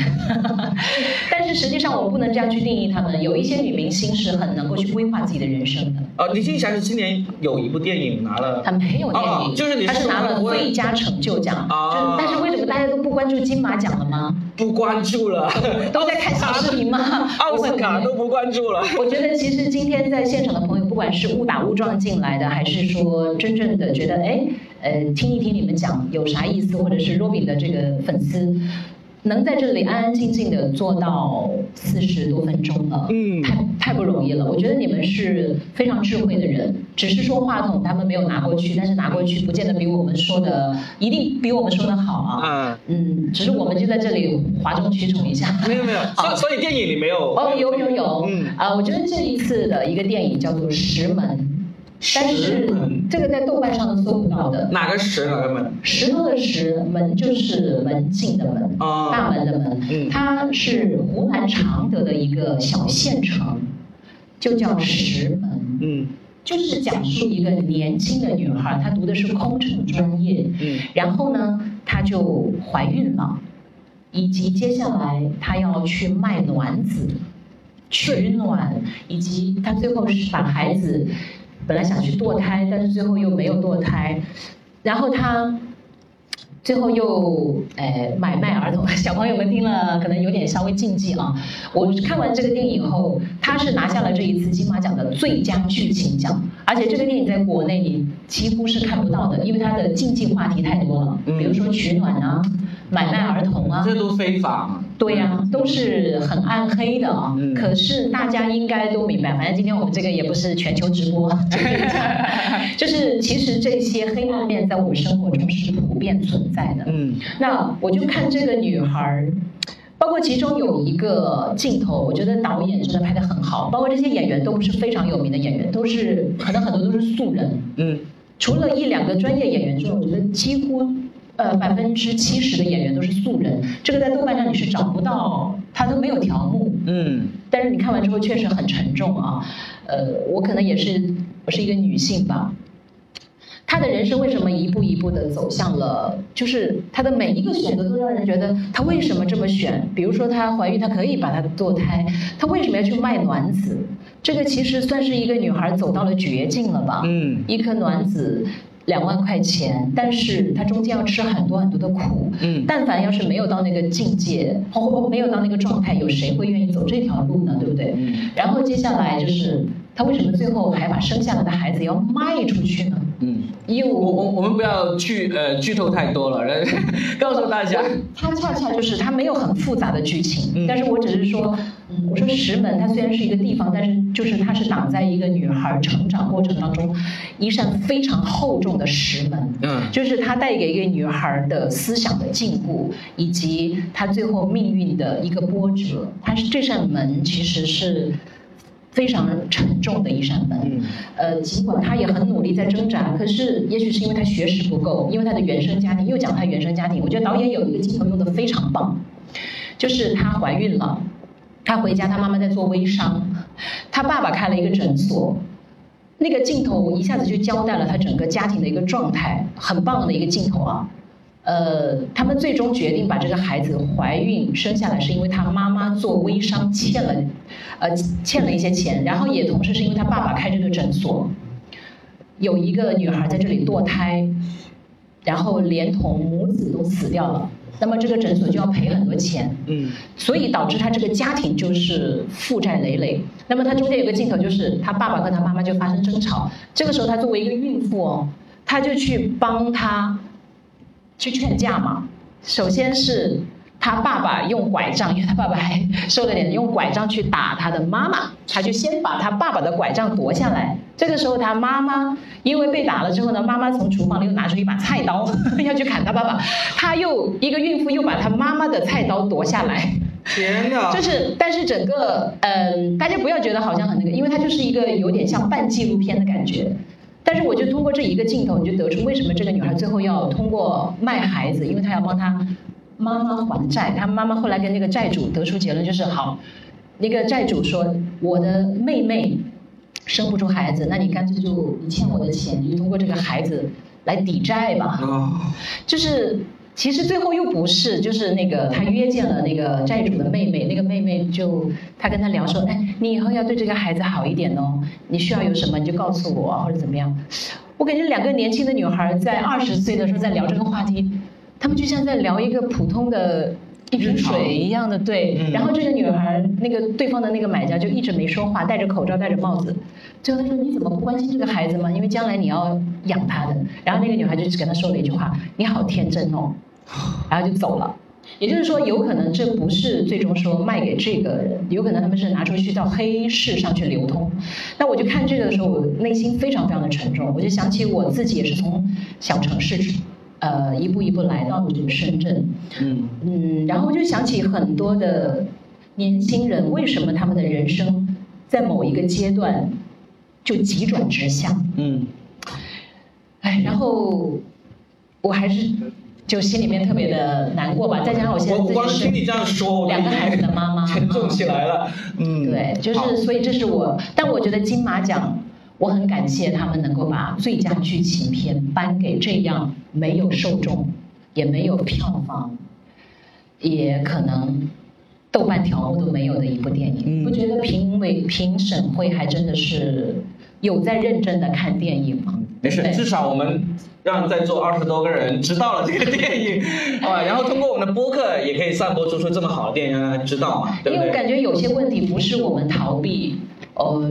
但是实际上我们不能这样去定义他们。有一些女明星是很能够去规划自己的人生的。哦，李青霞是今年有一部电影拿了，她没有电影，就是你她是拿了最佳成就奖。啊，但是为什么大家都不关注金马奖了吗？不关注了，都在看小视频吗？奥斯卡都不关注了。我觉得其实今天在现场的朋友，不管是误打误撞进来的，还是说真正的觉得哎。呃，听一听你们讲有啥意思，或者是 Robin 的这个粉丝，能在这里安安静静的做到四十多分钟了，嗯，太太不容易了。我觉得你们是非常智慧的人，只是说话筒他们没有拿过去，但是拿过去不见得比我们说的一定比我们说的好啊。嗯，嗯，只是我们就在这里哗众取宠一下。没有没有，所所以电影里没有。哦，有有有，嗯啊，我觉得这一次的一个电影叫做《石门》。但是这个在豆瓣上都搜不到的。哪个石哪个门？石头的石，门就是门禁的门，大门的门。它是湖南常德的一个小县城，就叫石门。嗯，就是讲述一个年轻的女孩，她读的是空乘专业。嗯，然后呢，她就怀孕了，以及接下来她要去卖卵子，取卵，以及她最后是把孩子。本来想去堕胎，但是最后又没有堕胎，然后他最后又诶买卖儿童。小朋友们听了可能有点稍微禁忌啊。我看完这个电影后，他是拿下了这一次金马奖的最佳剧情奖，而且这个电影在国内你几乎是看不到的，因为它的禁忌话题太多了，比如说取暖啊。买卖儿童啊，这都非法。对呀，都是很暗黑的啊。可是大家应该都明白，反正今天我们这个也不是全球直播，就是其实这些黑暗面在我们生活中是普遍存在的。嗯，那我就看这个女孩，包括其中有一个镜头，我觉得导演真的拍的很好，包括这些演员都不是非常有名的演员，都是可能很多都是素人。嗯，除了一两个专业演员之外，我觉得几乎。呃，百分之七十的演员都是素人，这个在豆瓣上你是找不到，他都没有条目。嗯。但是你看完之后确实很沉重啊。呃，我可能也是，我是一个女性吧。她的人生为什么一步一步的走向了，就是她的每一个选择都让人觉得她为什么这么选？比如说她怀孕，她可以把她堕胎，她为什么要去卖卵子？这个其实算是一个女孩走到了绝境了吧？嗯。一颗卵子。两万块钱，但是他中间要吃很多很多的苦。嗯，但凡要是没有到那个境界，或没有到那个状态，有谁会愿意走这条路呢？对不对？嗯。然后接下来就是他为什么最后还把生下来的孩子要卖出去呢？嗯。因为我我我们不要剧呃剧透太多了，告诉大家。它恰恰就是它没有很复杂的剧情，但是我只是说。我说石门，它虽然是一个地方，但是就是它是挡在一个女孩成长过程当中一扇非常厚重的石门。嗯，就是它带给一个女孩的思想的禁锢，以及她最后命运的一个波折。它是这扇门其实是非常沉重的一扇门。嗯，呃，尽管他也很努力在挣扎，可是也许是因为他学识不够，因为他的原生家庭又讲他原生家庭。我觉得导演有一个镜头用的非常棒，就是她怀孕了。她回家，她妈妈在做微商，她爸爸开了一个诊所，那个镜头一下子就交代了他整个家庭的一个状态，很棒的一个镜头啊。呃，他们最终决定把这个孩子怀孕生下来，是因为他妈妈做微商欠了，呃，欠了一些钱，然后也同时是因为他爸爸开这个诊所，有一个女孩在这里堕胎，然后连同母子都死掉了。那么这个诊所就要赔很多钱，嗯，所以导致他这个家庭就是负债累累。那么他中间有个镜头，就是他爸爸跟他妈妈就发生争吵，这个时候他作为一个孕妇哦，他就去帮他去劝架嘛。首先是。他爸爸用拐杖，因为他爸爸还瘦了点，用拐杖去打他的妈妈，他就先把他爸爸的拐杖夺下来。这个时候，他妈妈因为被打了之后呢，妈妈从厨房里又拿出一把菜刀 要去砍他爸爸，他又一个孕妇又把他妈妈的菜刀夺下来。天呐！就是，但是整个，嗯，大家不要觉得好像很那个，因为它就是一个有点像半纪录片的感觉。但是我就通过这一个镜头，你就得出为什么这个女孩最后要通过卖孩子，因为她要帮她。妈妈还债，她妈妈后来跟那个债主得出结论，就是好，那个债主说我的妹妹生不出孩子，那你干脆就你欠我的钱，你就通过这个孩子来抵债吧。就是其实最后又不是，就是那个他约见了那个债主的妹妹，那个妹妹就他跟他聊说，哎，你以后要对这个孩子好一点哦，你需要有什么你就告诉我或者怎么样。我感觉两个年轻的女孩在二十岁的时候在聊这个话题，他们就像在聊一个普通的。一瓶水一样的，对。然后这个女孩，那个对方的那个买家就一直没说话，戴着口罩，戴着帽子。最后他说：“你怎么不关心这个孩子吗？因为将来你要养他的。”然后那个女孩就只跟他说了一句话：“你好天真哦。”然后就走了。也就是说，有可能这不是最终说卖给这个人，有可能他们是拿出去到黑市上去流通。那我就看这个的时候，我内心非常非常的沉重。我就想起我自己也是从小城市。呃，一步一步来到了这个深圳，嗯嗯，然后就想起很多的年轻人，为什么他们的人生在某一个阶段就急转直下？嗯，哎，然后我还是就心里面特别的难过吧。再加上我现在自己是两个孩子的妈妈，沉重起来了。嗯，对，就是所以这是我，但我觉得金马奖。我很感谢他们能够把最佳剧情片颁给这样没有受众，也没有票房，也可能豆瓣条目都没有的一部电影。不觉得评委评审会还真的是有在认真的看电影吗？没事，至少我们让在座二十多个人知道了这个电影，啊，然后通过我们的播客也可以散播出出这么好的电影让大家知道嘛，因为我感觉有些问题不是我们逃避，呃。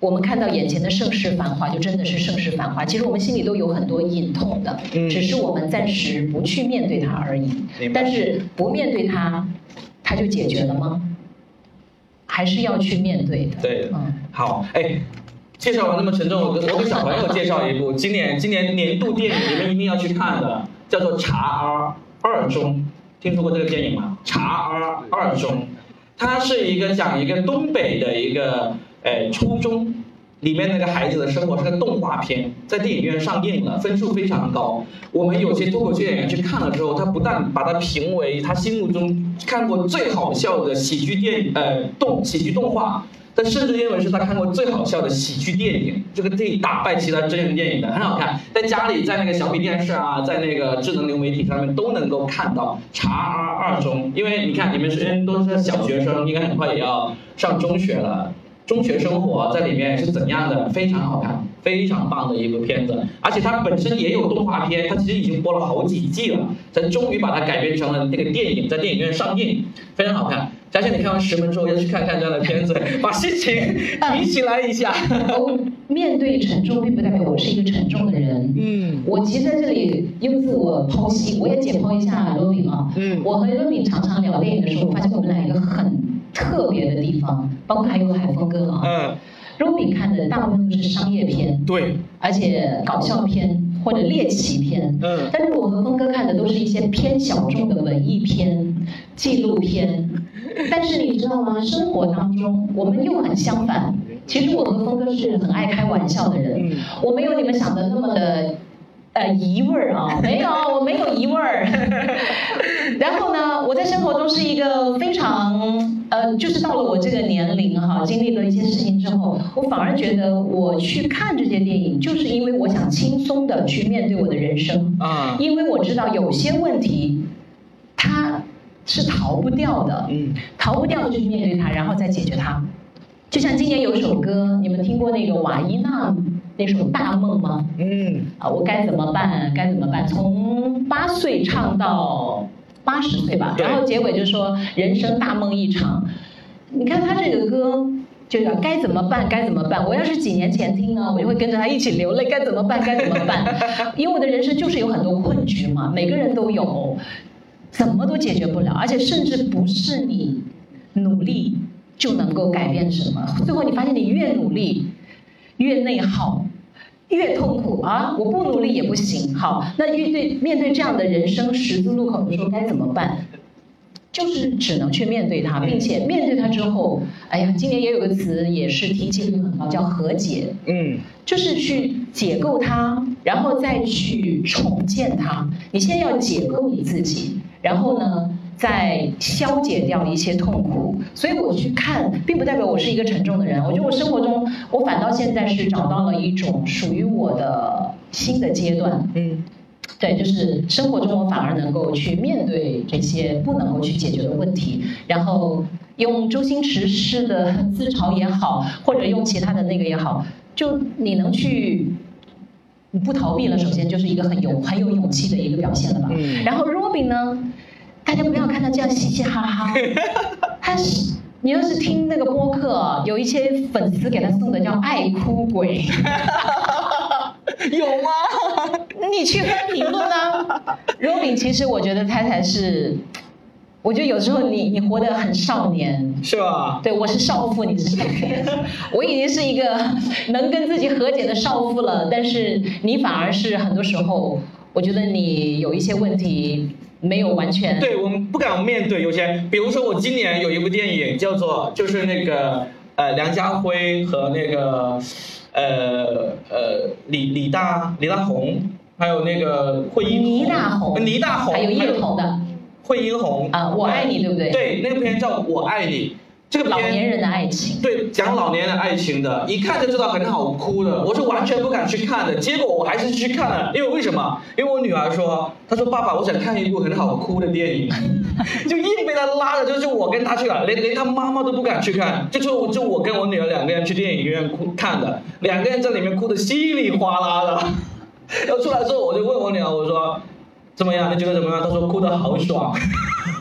我们看到眼前的盛世繁华，就真的是盛世繁华。其实我们心里都有很多隐痛的，只是我们暂时不去面对它而已。但是不面对它，它就解决了吗？还是要去面对的。对，嗯，好，哎，介绍完那么沉重，我给 我给小朋友介绍一部今年今年年度电影，你们一定要去看的，叫做《茶儿二中》，听说过这个电影吗？《茶儿二中》，它是一个讲一个东北的一个。哎，初中里面那个孩子的生活是个动画片，在电影院上映了，分数非常高。我们有些脱口秀演员去看了之后，他不但把它评为他心目中看过最好笑的喜剧电呃动喜剧动画，但甚至认为是他看过最好笑的喜剧电影。这个可以打败其他真人电影的，很好看。在家里，在那个小米电视啊，在那个智能流媒体上面都能够看到。查二二中，因为你看你们是都是小学生，应该很快也要上中学了。中学生活在里面是怎样的？非常好看，非常棒的一部片子，而且它本身也有动画片，它其实已经播了好几季了，才终于把它改编成了那个电影，在电影院上映，非常好看。嘉欣，你看完《石门》之后要去看看这样的片子，把心情提起来一下。面对沉重，并不代表我是一个沉重的人。嗯，我其实在这里又自我剖析，我也解剖一下罗敏啊。嗯，我和罗敏常常聊电影的时候，发现我们俩一个很。特别的地方，包括还有海峰哥啊。嗯。Robin 看的大部分都是商业片。对。而且搞笑片或者猎奇片。嗯。但是我和峰哥看的都是一些偏小众的文艺片、纪录片。但是你知道吗？生活当中我们又很相反。其实我和峰哥是很爱开玩笑的人。嗯。我没有你们想的那么的。呃，疑味儿啊，没有，我没有疑味儿。然后呢，我在生活中是一个非常呃，就是到了我这个年龄哈，经历了一些事情之后，我反而觉得我去看这些电影，就是因为我想轻松的去面对我的人生啊，因为我知道有些问题它是逃不掉的，嗯，逃不掉的去面对它，然后再解决它。就像今年有首歌，你们听过那个瓦依娜？那首大梦吗？嗯，啊，我该怎么办？该怎么办？从八岁唱到八十岁吧，然后结尾就说人生大梦一场。你看他这个歌，就叫该怎么办？该怎么办？我要是几年前听呢，我就会跟着他一起流泪。该怎么办？该怎么办？因为我的人生就是有很多困局嘛，每个人都有，怎么都解决不了，而且甚至不是你努力就能够改变什么。最后你发现你越努力。越内耗，越痛苦啊！我不努力也不行。好，那面对面对这样的人生十字路口的时候该怎么办？就是只能去面对它，并且面对它之后，哎呀，今年也有个词也是提及率很高，叫和解。嗯，就是去解构它，然后再去重建它。你先要解构你自己，然后呢？再消解掉一些痛苦，所以我去看，并不代表我是一个沉重的人。我觉得我生活中，我反倒现在是找到了一种属于我的新的阶段。嗯，对，就是生活中我反而能够去面对这些不能够去解决的问题，然后用周星驰式的自嘲也好，或者用其他的那个也好，就你能去。你不逃避了，首先就是一个很有很有勇气的一个表现了吧。然后 Robin 呢，大家不要看他这样嘻嘻哈哈，他是你要是听那个播客，有一些粉丝给他送的叫爱哭鬼，有吗？你去看评论啊。Robin 其实我觉得他才是。我觉得有时候你你活得很少年，是吧？对，我是少妇，你是少年，我已经是一个能跟自己和解的少妇了。但是你反而是很多时候，我觉得你有一些问题没有完全。对我们不敢面对有些，比如说我今年有一部电影叫做，就是那个呃梁家辉和那个呃呃李李大李大红，还有那个惠英倪大红，倪大红，还有叶童的。惠英红啊，我爱你，对不对？对，那个片叫《我爱你》，这个老年人的爱情，对，讲老年人爱情的，一看就知道很好哭的。我是完全不敢去看的，结果我还是去看了，因为为什么？因为我女儿说，她说爸爸，我想看一部很好哭的电影，就硬被她拉着，就是我跟她去了，连连她妈妈都不敢去看，就就就我跟我女儿两个人去电影院哭看的，两个人在里面哭的稀里哗啦的。然后出来之后，我就问我女儿，我说。怎么样？你觉得怎么样？她说哭的好爽。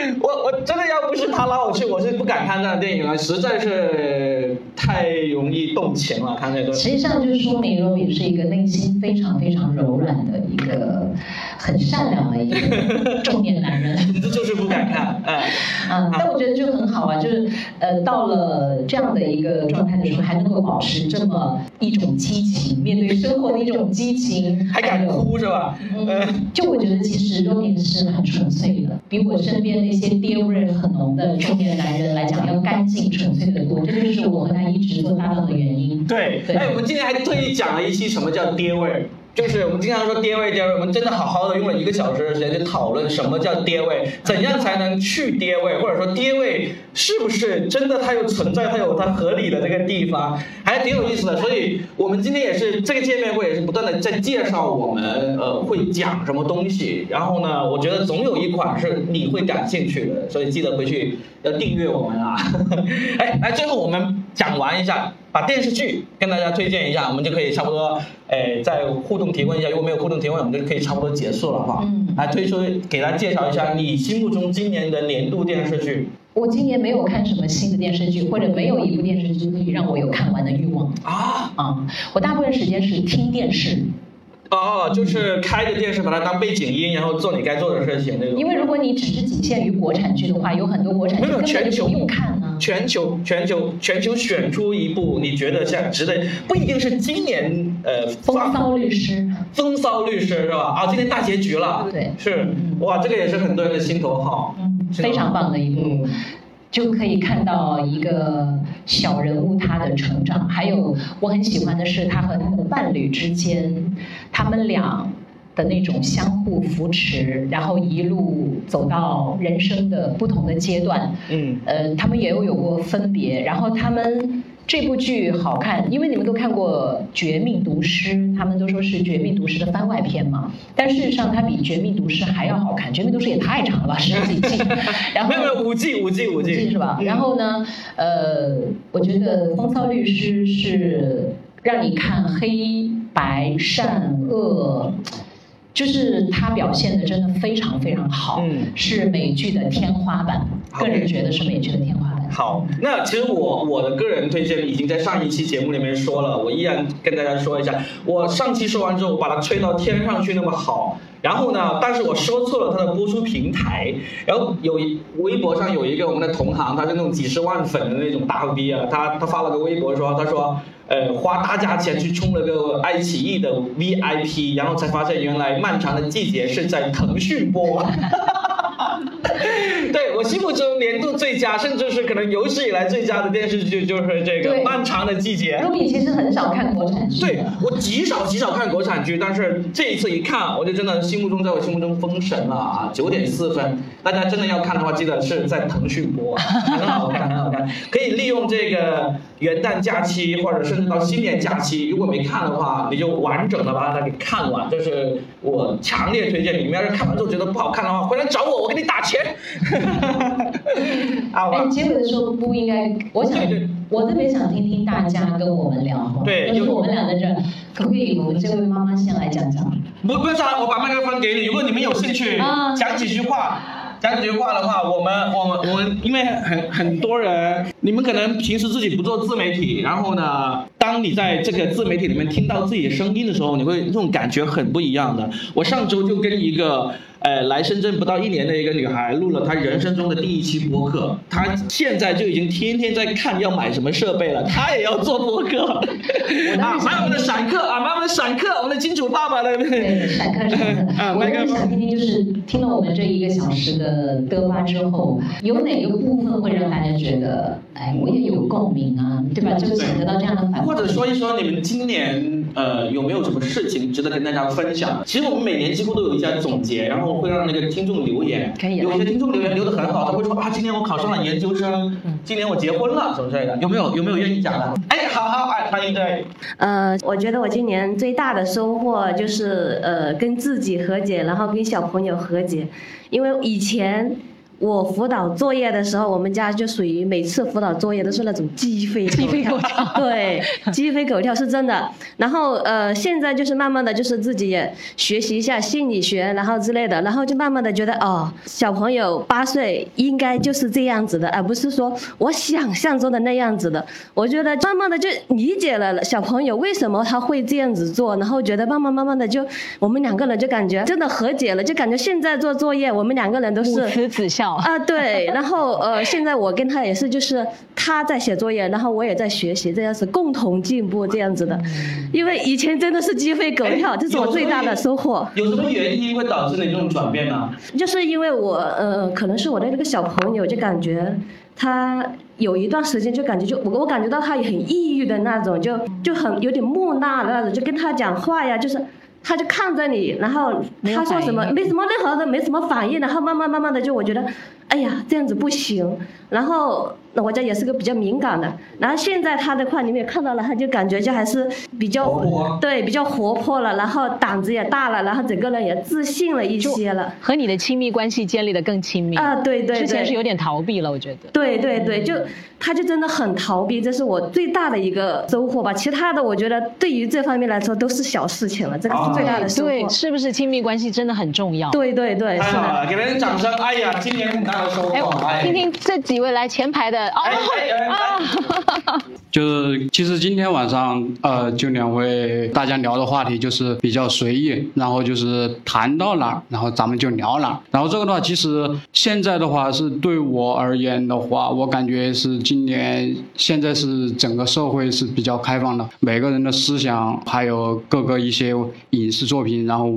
我我真的要不是他拉我去，我是不敢看这样的电影了，实在是太容易动情了，看那个。实际上就是说明罗比是一个内心非常非常柔软的一个很善良的一个 中年男人。这就是不敢看，哎。嗯，但我觉得就很好啊，就是呃，到了这样的一个状态的时候，还能够保持这么一种激情，面对生活的一种激情，还敢哭是吧？嗯。就我觉得其实罗比是很纯粹的，比我身边那些。爹味很浓的中年男人来讲，要干净纯粹的多，这就是我和他一直做搭档的原因。对，哎，我们今天还特意讲了一期什么叫爹味。就是我们经常说跌位跌位，我们真的好好的用了一个小时的时间去讨论什么叫跌位，怎样才能去跌位，或者说跌位是不是真的它有存在，它有它合理的这个地方，还挺有意思的。所以我们今天也是这个见面会也是不断的在介绍我们呃会讲什么东西，然后呢，我觉得总有一款是你会感兴趣的，所以记得回去要订阅我们啊。哎，来最后我们讲完一下。把电视剧跟大家推荐一下，我们就可以差不多，诶，再互动提问一下。如果没有互动提问，我们就可以差不多结束了哈。嗯。来推出，给大家介绍一下你心目中今年的年度电视剧。我今年没有看什么新的电视剧，或者没有一部电视剧可以让我有看完的欲望。啊啊！我大部分时间是听电视。哦，就是开着电视把它当背景音，然后做你该做的事情那种。因为如果你只是仅限于国产剧的话，有很多国产剧根本就不用看呢。全球全球全球选出一部你觉得像值得，不一定是今年呃。风骚律师。风骚律师是吧？啊，今天大结局了。对。是，哇，这个也是很多人的心头好。嗯，非常棒的一部。就可以看到一个小人物他的成长，还有我很喜欢的是他和他的伴侣之间，他们俩的那种相互扶持，然后一路走到人生的不同的阶段。嗯，呃，他们也有有过分别，然后他们。这部剧好看，因为你们都看过《绝命毒师》，他们都说是《绝命毒师》的番外篇嘛。但事实上，它比《绝命毒师》还要好看，《绝命毒师》也太长了吧，十几季。然后五季五季五季是吧？然后呢，呃，我觉得《风骚律师》是让你看黑白善恶，就是他表现的真的非常非常好，是美剧的天花板。个人觉得是美剧的天花板。好，那其实我我的个人推荐已经在上一期节目里面说了，我依然跟大家说一下，我上期说完之后我把它吹到天上去那么好，然后呢，但是我说错了它的播出平台，然后有微博上有一个我们的同行，他是那种几十万粉的那种大 V 啊，他他发了个微博说，他说，呃，花大价钱去充了个爱奇艺的 VIP，然后才发现原来漫长的季节是在腾讯播。对。我心目中年度最佳，甚至是可能有史以来最佳的电视剧，就是这个《漫长的季节》。卢比其实很少看国产剧，对我极少极少看国产剧，但是这一次一看，我就真的心目中在我心目中封神了啊！九点四分，大家真的要看的话，记得是在腾讯播，很好看，很好看，可以利用这个元旦假期或者甚至到新年假期，如果没看的话，你就完整的把它给看完，这是我强烈推荐。你们要是看完之后觉得不好看的话，回来找我，我给你打钱。啊，哎，结尾的时候不应该，我想，我特别想听听大家跟我们聊，对，就是我们俩在这，可不可以我们这位妈妈先来讲讲？不，不用我把麦克风给你。如果你们有兴趣，讲几句话。讲几句话的话，我们我们我们，因为很很多人，你们可能平时自己不做自媒体，然后呢，当你在这个自媒体里面听到自己的声音的时候，你会这种感觉很不一样的。我上周就跟一个。呃，来深圳不到一年的一个女孩录了她人生中的第一期播客，她现在就已经天天在看要买什么设备了，她也要做播客。啊，买我们的闪客啊，买我们的闪客，我们的金主爸爸的。对，闪客闪客。啊，我特别想听听，就是听了我们这一个小时的嘚吧之后，有哪个部分会让大家觉得，哎，我也有共鸣啊，对吧？就想得到这样的反馈。或者说一说你们今年呃有没有什么事情值得跟大家分享？其实我们每年几乎都有一些总结，然后。会让那个听众留言，有些听众留言留的很好，他会说啊，今年我考上了研究生，今年我结婚了，什么之类的，有没有有没有愿意讲的？哎，好好，哎，欢迎对。呃，我觉得我今年最大的收获就是呃，跟自己和解，然后跟小朋友和解，因为以前。我辅导作业的时候，我们家就属于每次辅导作业都是那种鸡飞鸡飞狗跳，对，鸡飞狗跳是真的。然后呃，现在就是慢慢的就是自己也学习一下心理学，然后之类的，然后就慢慢的觉得哦，小朋友八岁应该就是这样子的，而不是说我想象中的那样子的。我觉得慢慢的就理解了小朋友为什么他会这样子做，然后觉得慢慢慢慢的就我们两个人就感觉真的和解了，就感觉现在做作业我们两个人都是母慈子孝。啊，对，然后呃，现在我跟他也是，就是他在写作业，然后我也在学习，这样子共同进步这样子的。因为以前真的是鸡飞狗跳，这是我最大的收获。有什么原因会导致你这种转变呢？就是因为我呃，可能是我的那个小朋友，就感觉他有一段时间就感觉就我我感觉到他也很抑郁的那种，就就很有点木讷的那种，就跟他讲话呀，就是。他就看着你，然后他说什么，没什么任何的，没什么反应，然后慢慢慢慢的就我觉得，哎呀，这样子不行，然后。那我家也是个比较敏感的，然后现在他的话，你们也看到了，他就感觉就还是比较对，比较活泼了，然后胆子也大了，然后整个人也自信了一些了，和你的亲密关系建立的更亲密啊，对对，之前是有点逃避了，我觉得。对对对，就他就真的很逃避，这是我最大的一个收获吧。其他的我觉得对于这方面来说都是小事情了，这个是最大的收获。对，是不是亲密关系真的很重要？对对对，是的。给人掌声！哎呀，今年很大的收获。哎，听听这几位来前排的。哦，就是其实今天晚上呃，就两位大家聊的话题就是比较随意，然后就是谈到哪儿，然后咱们就聊哪儿。然后这个的话，其实现在的话是对我而言的话，我感觉是今年现在是整个社会是比较开放的，每个人的思想还有各个一些影视作品，然后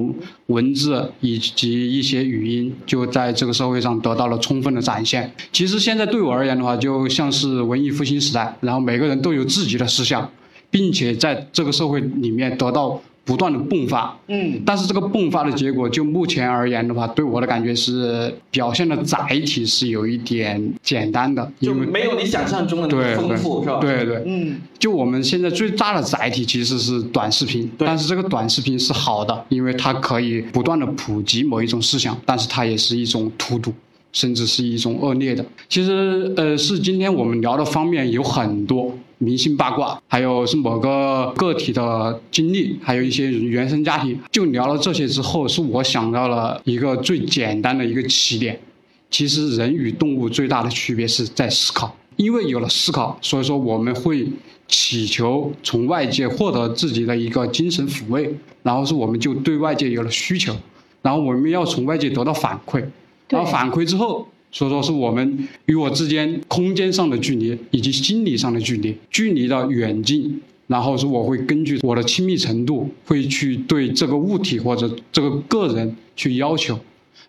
文字以及一些语音，就在这个社会上得到了充分的展现。其实现在对我而言的话，就像是文艺复兴时代，然后每个人都有自己的思想，并且在这个社会里面得到不断的迸发。嗯，但是这个迸发的结果，就目前而言的话，对我的感觉是表现的载体是有一点简单的，就没有你想象中的那么丰富，是吧？对对，嗯，就我们现在最大的载体其实是短视频，但是这个短视频是好的，因为它可以不断的普及某一种思想，但是它也是一种荼毒。甚至是一种恶劣的。其实，呃，是今天我们聊的方面有很多，明星八卦，还有是某个个体的经历，还有一些原生家庭。就聊了这些之后，是我想到了一个最简单的一个起点。其实，人与动物最大的区别是在思考，因为有了思考，所以说我们会祈求从外界获得自己的一个精神抚慰，然后是我们就对外界有了需求，然后我们要从外界得到反馈。然后反馈之后，所以说是我们与我之间空间上的距离以及心理上的距离，距离的远近，然后是我会根据我的亲密程度，会去对这个物体或者这个个人去要求。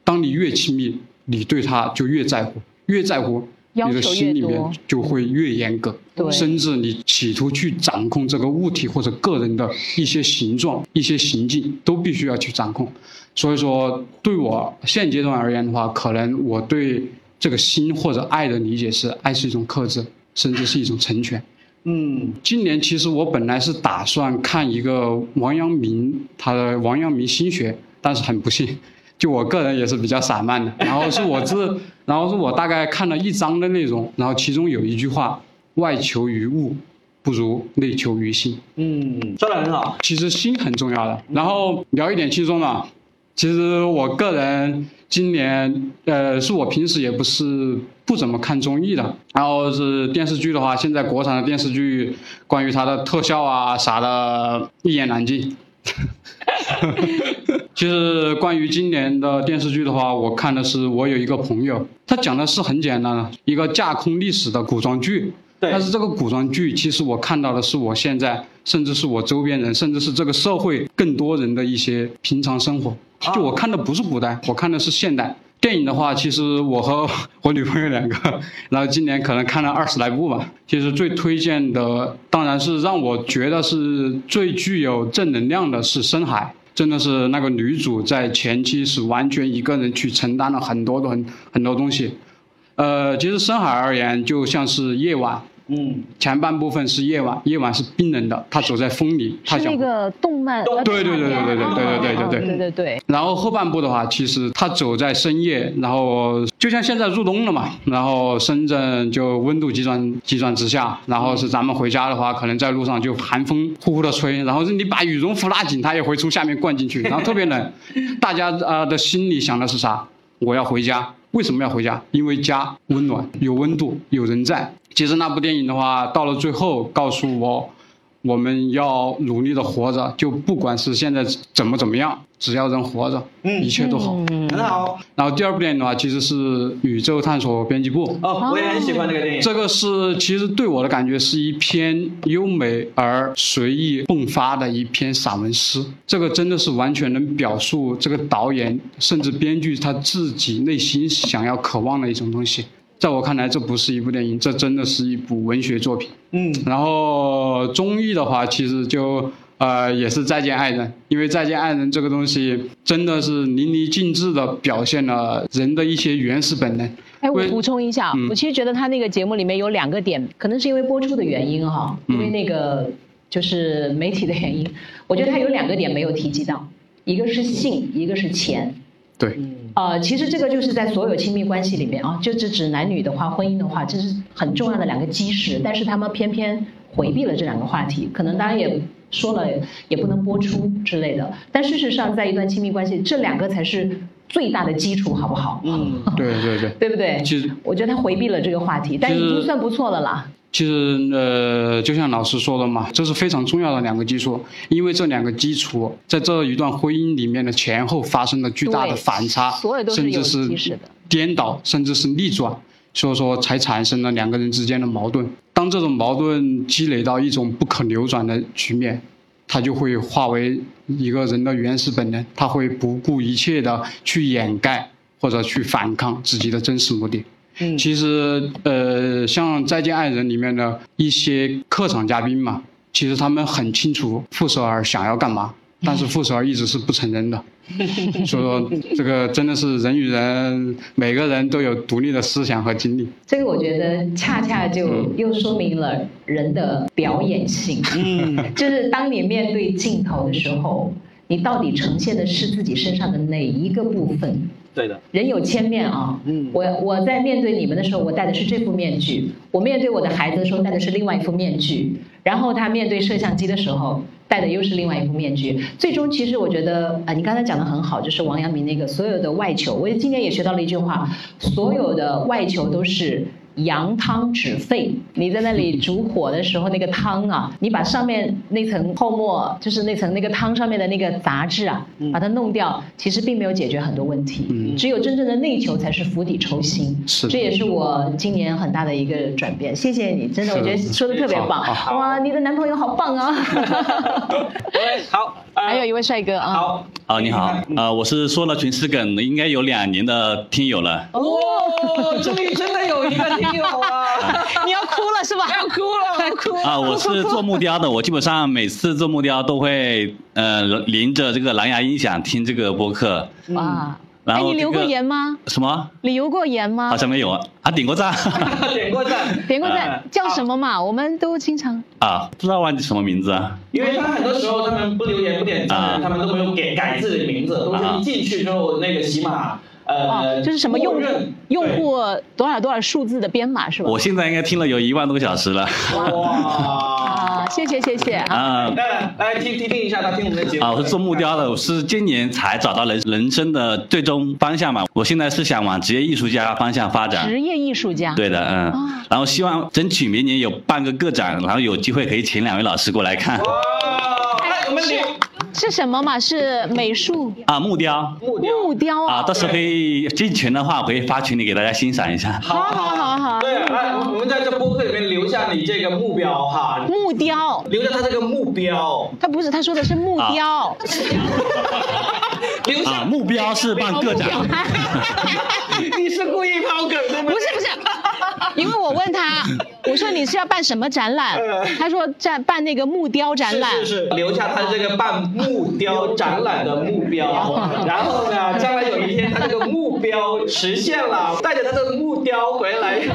当你越亲密，你对他就越在乎；越在乎，你的心里面就会越严格，甚至你企图去掌控这个物体或者个人的一些形状、一些行径，都必须要去掌控。所以说，对我现阶段而言的话，可能我对这个心或者爱的理解是，爱是一种克制，甚至是一种成全。嗯今年其实我本来是打算看一个王阳明他的王阳明心学，但是很不幸，就我个人也是比较散漫的。然后是我自，然后是我大概看了一章的内容，然后其中有一句话：外求于物，不如内求于心。嗯，说的很好。其实心很重要的。然后聊一点轻松的，其实我个人今年，呃，是我平时也不是不怎么看综艺的。然后是电视剧的话，现在国产的电视剧关于它的特效啊啥的，一言难尽。其实关于今年的电视剧的话，我看的是我有一个朋友，他讲的是很简单的一个架空历史的古装剧。对但是这个古装剧，其实我看到的是我现在，甚至是我周边人，甚至是这个社会更多人的一些平常生活。就我看的不是古代，我看的是现代。电影的话，其实我和 我女朋友两个，然后今年可能看了二十来部吧。其实最推荐的，当然是让我觉得是最具有正能量的是《深海》。真的是那个女主在前期是完全一个人去承担了很多的很很多东西。呃，其实《深海》而言，就像是夜晚，嗯，前半部分是夜晚，夜晚是冰冷的，他走在风里，他想是那个动漫，对对对对对对对对对对对对对，然后后半部的话，其实他走在深夜，然后就像现在入冬了嘛，然后深圳就温度急转急转直下，然后是咱们回家的话，可能在路上就寒风呼呼的吹，然后是你把羽绒服拉紧，它也会从下面灌进去，然后特别冷。大家啊的心里想的是啥？我要回家。为什么要回家？因为家温暖，有温度，有人在。其实那部电影的话，到了最后告诉我，我们要努力的活着，就不管是现在怎么怎么样，只要人活着，嗯一切都好。嗯，很好。然后第二部电影的话，其实是《宇宙探索编辑部》。哦，我也很喜欢这个电影。这个是其实对我的感觉是一篇优美而随意迸发的一篇散文诗。这个真的是完全能表述这个导演甚至编剧他自己内心想要渴望的一种东西。在我看来，这不是一部电影，这真的是一部文学作品。嗯然后综艺的话，其实就呃也是《再见爱人》，因为《再见爱人》这个东西真的是淋漓尽致的表现了人的一些原始本能。哎，我补充一下，嗯我其实觉得他那个节目里面有两个点，可能是因为播出的原因哈，因为那个就是媒体的原因，我觉得他有两个点没有提及到，一个是性，一个是钱。对，呃，其实这个就是在所有亲密关系里面啊，就只指男女的话，婚姻的话，这是很重要的两个基石，但是他们偏偏回避了这两个话题，可能当然也说了，也不能播出之类的。但事实上，在一段亲密关系，这两个才是最大的基础，好不好？嗯，对对对。对不对？其实我觉得他回避了这个话题，但已经算不错了啦。其实呃，就像老师说的嘛，这是非常重要的两个基础，因为这两个基础在这一段婚姻里面的前后发生了巨大的反差，所有都甚至是颠倒，甚至是逆转，所以说才产生了两个人之间的矛盾。当这种矛盾积累到一种不可扭转的局面，它就会化为一个人的原始本能，他会不顾一切的去掩盖或者去反抗自己的真实目的。嗯其实呃，像《再见爱人》里面的一些客场嘉宾嘛，其实他们很清楚傅首尔想要干嘛，但是傅首尔一直是不承认的。所 以说，这个真的是人与人，每个人都有独立的思想和经历。这个我觉得恰恰就又说明了人的表演性。嗯，就是当你面对镜头的时候，你到底呈现的是自己身上的哪一个部分？对的。人有千面啊，嗯我我在面对你们的时候，我戴的是这副面具；我面对我的孩子的时候，戴的是另外一副面具。然后他面对摄像机的时候，戴的又是另外一副面具。最终，其实我觉得啊、你刚才讲的很好，就是王阳明那个所有的外求，我今年也学到了一句话，所有的外求都是。扬汤止沸，你在那里煮火的时候，那个汤啊，你把上面那层泡沫，就是那层那个汤上面的那个杂质啊，把它弄掉，其实并没有解决很多问题。嗯只有真正的内求才是釜底抽薪。是这也是我今年很大的一个转变。谢谢你，真的，我觉得说的特别棒。哇，你的男朋友好棒啊！OK，好，还有一位帅哥啊，好，啊，你好，啊，我是说了群诗梗，应该有两年的听友了。哦，终于真的有一个听友啊！你要哭了是吧？要哭了，要哭了。啊，我是做木雕的，我基本上每次做木雕都会呃连着这个蓝牙音响听这个播客。哇，然哎，你留过言吗？什么？你留过言吗好？像没有啊，啊点过赞 点过赞，点过赞呃，叫什么嘛？我们都经常啊，不知道忘记什么名字啊。因为他很多时候他们不留言不点赞，啊他们都没有给改自己的名字，都是一进去之后那个喜马呃哦，就是什么用户用户多少多少数字的编码是吧？我现在应该听了有一万多个小时了哇啊，谢谢谢谢啊。啊。来来听听听一下他听我们的节目啊，我是做木雕的，我是今年才找到人人生的最终方向嘛。我现在是想往职业艺术家方向发展。职业艺术家，对的，嗯哦，然后希望争取明年有办个个展，然后有机会可以请两位老师过来看哇，来我们是什么嘛？是美术啊，木雕木雕。啊，啊。到时候可以进群的话，我可以发群里给大家欣赏一下。好好好好，对，来，我们在这播客里面留下你这个目标哈，木雕，留下他这个目标，他不是他说的是木雕，留下。啊，目标是办个展。你是故意抛梗对不对？不是不是，因为我问他，我说你是要办什么展览呃？他说在办那个木雕展览。是是是，留下他这个办木雕展览的目标，然后呢，将来有一天他这个目标实现了，带着他的木雕回来，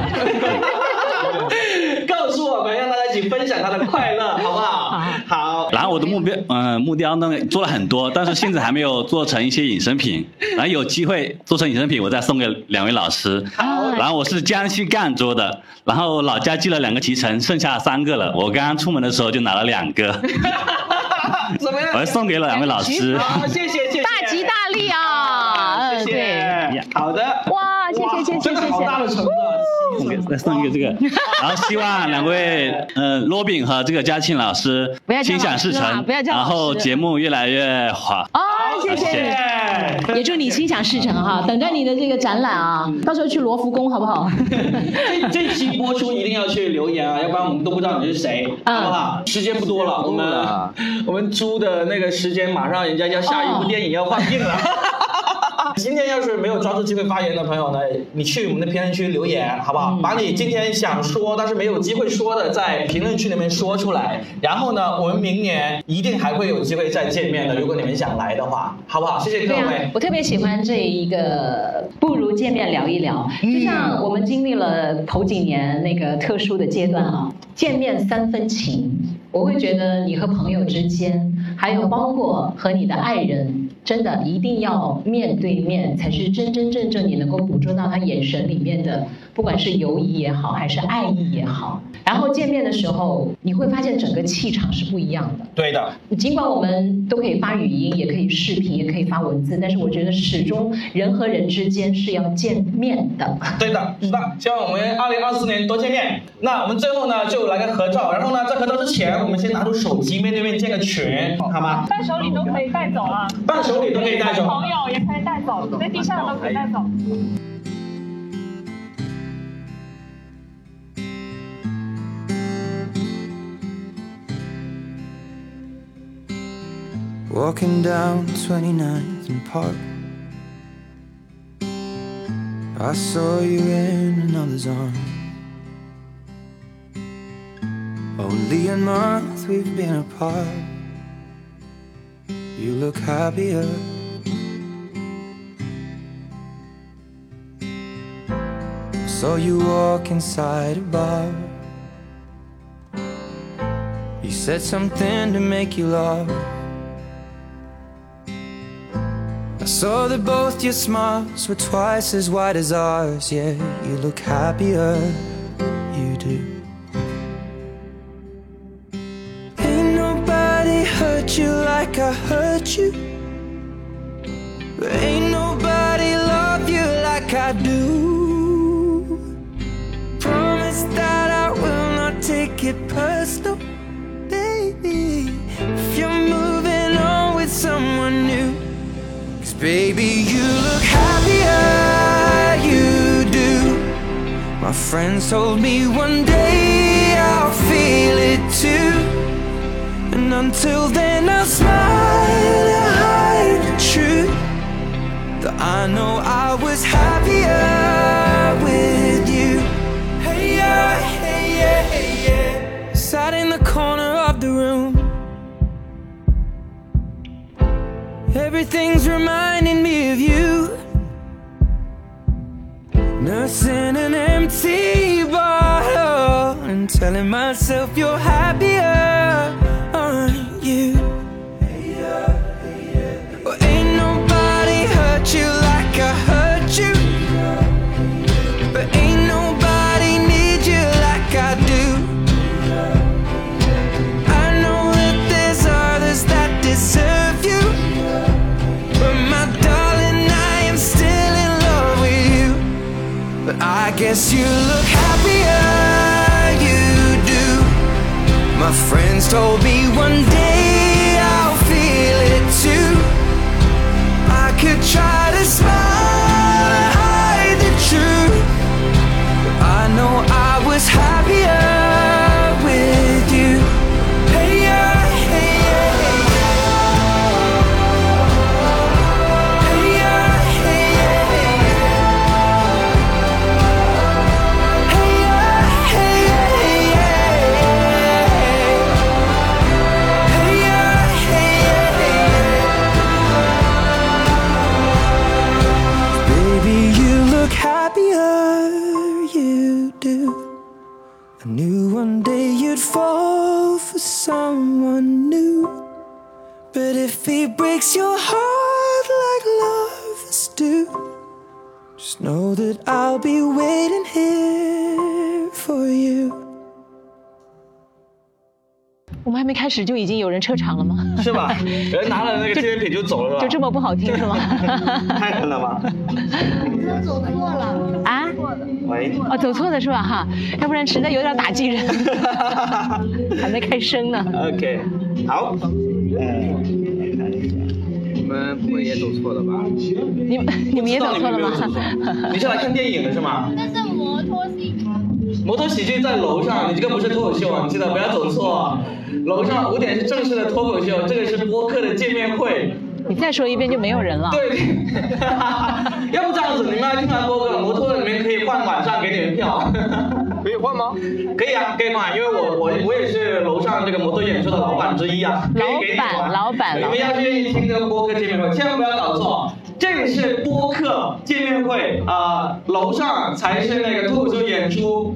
们，让大家一起分享他的快乐，好不好？好。然后我的目标，嗯、木雕呢做了很多，但是现在还没有做成一些衍生品。然后有机会做成衍生品，我再送给两位老师。好然后我是江西赣州的，然后老家寄了两个脐橙，剩下三个了。我刚刚出门的时候就拿了两个，怎么样？我送给了两位老师。好，谢谢谢谢。大吉大利啊！嗯，谢谢。。好的。哇，谢谢谢谢真的好谢谢。大的橙子啊。送给再送一个这个，然后希望两位 呃罗炳和这个嘉庆老师不要叫心想事成，不要叫老师然后节目越来越好。哦，谢谢谢。谢。也祝你心想事成哈！等待你的这个展览啊，到时候去罗浮宫好不好？这这期播出一定要去留言啊，要不然我们都不知道你是谁，嗯好不好？时间不多了，我们我们租的那个时间马上人家要下一部电影要放映了。今天要是没有抓住机会发言的朋友呢，你去我们的评论区留言，好不好？把你今天想说但是没有机会说的，在评论区里面说出来。然后呢，我们明年一定还会有机会再见面的，如果你们想来的话，好不好？谢谢各位，。我特别喜欢这一个，不如见面聊一聊。就像我们经历了头几年那个特殊的阶段啊，见面三分情。我会觉得你和朋友之间，还有包括和你的爱人，真的一定要面对面，才是真真正正你能够捕捉到他眼神里面的，不管是友谊也好，还是爱意也好。然后见面的时候，你会发现整个气场是不一样的。对的，尽管我们都可以发语音，也可以视频，也可以发文字，但是我觉得始终人和人之间是要见面的。对的，是的。希望我们二零二四年多见面。那我们最后呢，就来个合照。然后呢，在合照之前，我们先拿出手机，面对面建个群，好吗？伴手礼都可以带走啊，伴手礼都可以带走。朋友也可以带走，在地上都可以带走。Walking down 29th and Park. I saw you in another's arm. Only a month we've been apart. You look happier. Saw you walk inside a bar. You said something to make you laugh. I saw that both your smiles were twice as wide as ours. Yeah, you look happier, you do. Hurt you like I hurt you. Ain't nobody love you like I do. Promise that I will not take it personal, baby. If you're moving on with someone new. Cause baby, you look happier, you do. My friends told me one day I'll feel it too. And until then, I'll smile and hide the truth that I know I was happier with you. Hey, yeah, hey, yeah, hey, yeah. Sat in the corner of the room. Everything's reminding me of you. Nursing an empty bottle and telling myself you're happier, guess you look happier, you do. My friends told me one day I'll feel it too. I could try to smile I'll be waiting here for you. 我们还没开始就已经有人撤场了吗？是吧？有 人拿了那个纪念品就走了是吧？就这么不好听是吗？太狠了吧？走错了。啊？喂，哦，走错的是吧？哈，要不然实在有点打击人，还没开声呢。OK，好，嗯，你们不会也走错了吧？你们 你们也走错了吗？你是来看电影的是吗？那是摩托喜剧。摩托喜剧在楼上，你这个不是脱口秀啊，你记得不要走错。楼上五点是正式的脱口秀，这个是播客的见面会。你再说一遍就没有人了。对，要不这样子，你们来听完播客，摩托里面可以换晚上给你们票。可以换吗？可以啊，可以换，因为我我我也是楼上这个摩托演出的老板之一啊，可以给你换。老板，你们要是愿意听这个播客见面会，千万不要搞错，这里是播客见面会啊、楼上才是那个脱口秀演出。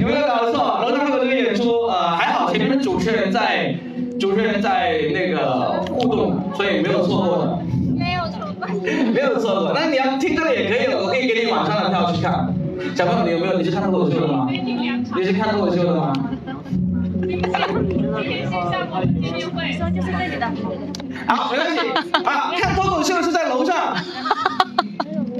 有没有搞错？楼上脱口秀演出，呃，还好前面的主持人在，主持人在那个互动，所以没有错过的。没有错过。没有错过，那你要听这个也可以，我可以给你晚上的票去看。小朋友，你有没有？你是看脱口秀的吗？你是看脱口秀的吗？说就是这里的。好，没关系啊，看脱口秀是在楼上，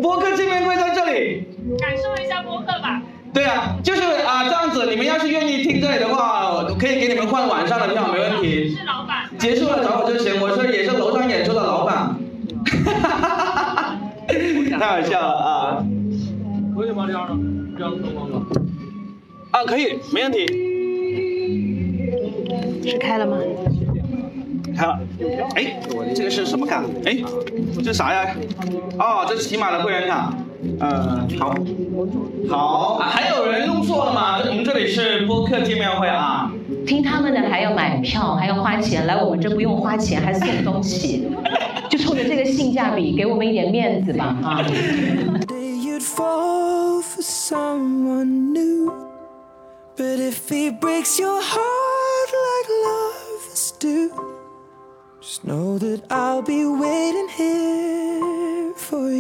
播客见面会在这里。感受一下播客吧。对啊，就是啊，这样子，你们要是愿意听这里的话，我可以给你们换晚上的票，没问题。是老板。结束了找我就行，我是也是楼上演出的老板。太好笑了啊！可以吗？这样的，这样能吗？啊，可以，没问题。是开了吗？开了。哎，这个是什么卡？哎，这是啥呀？哦，这是喜马的会员卡。呃，好，好，啊还有人弄错了吗？我们这里是播客见面会啊。听他们的还要买票，还要花钱，来我们这不用花钱，还送东西，就冲着这个性价比，给我们一点面子吧啊！you'd fall for someone new. But if he breaks your heart like lovers do, just know that I'll be waiting here for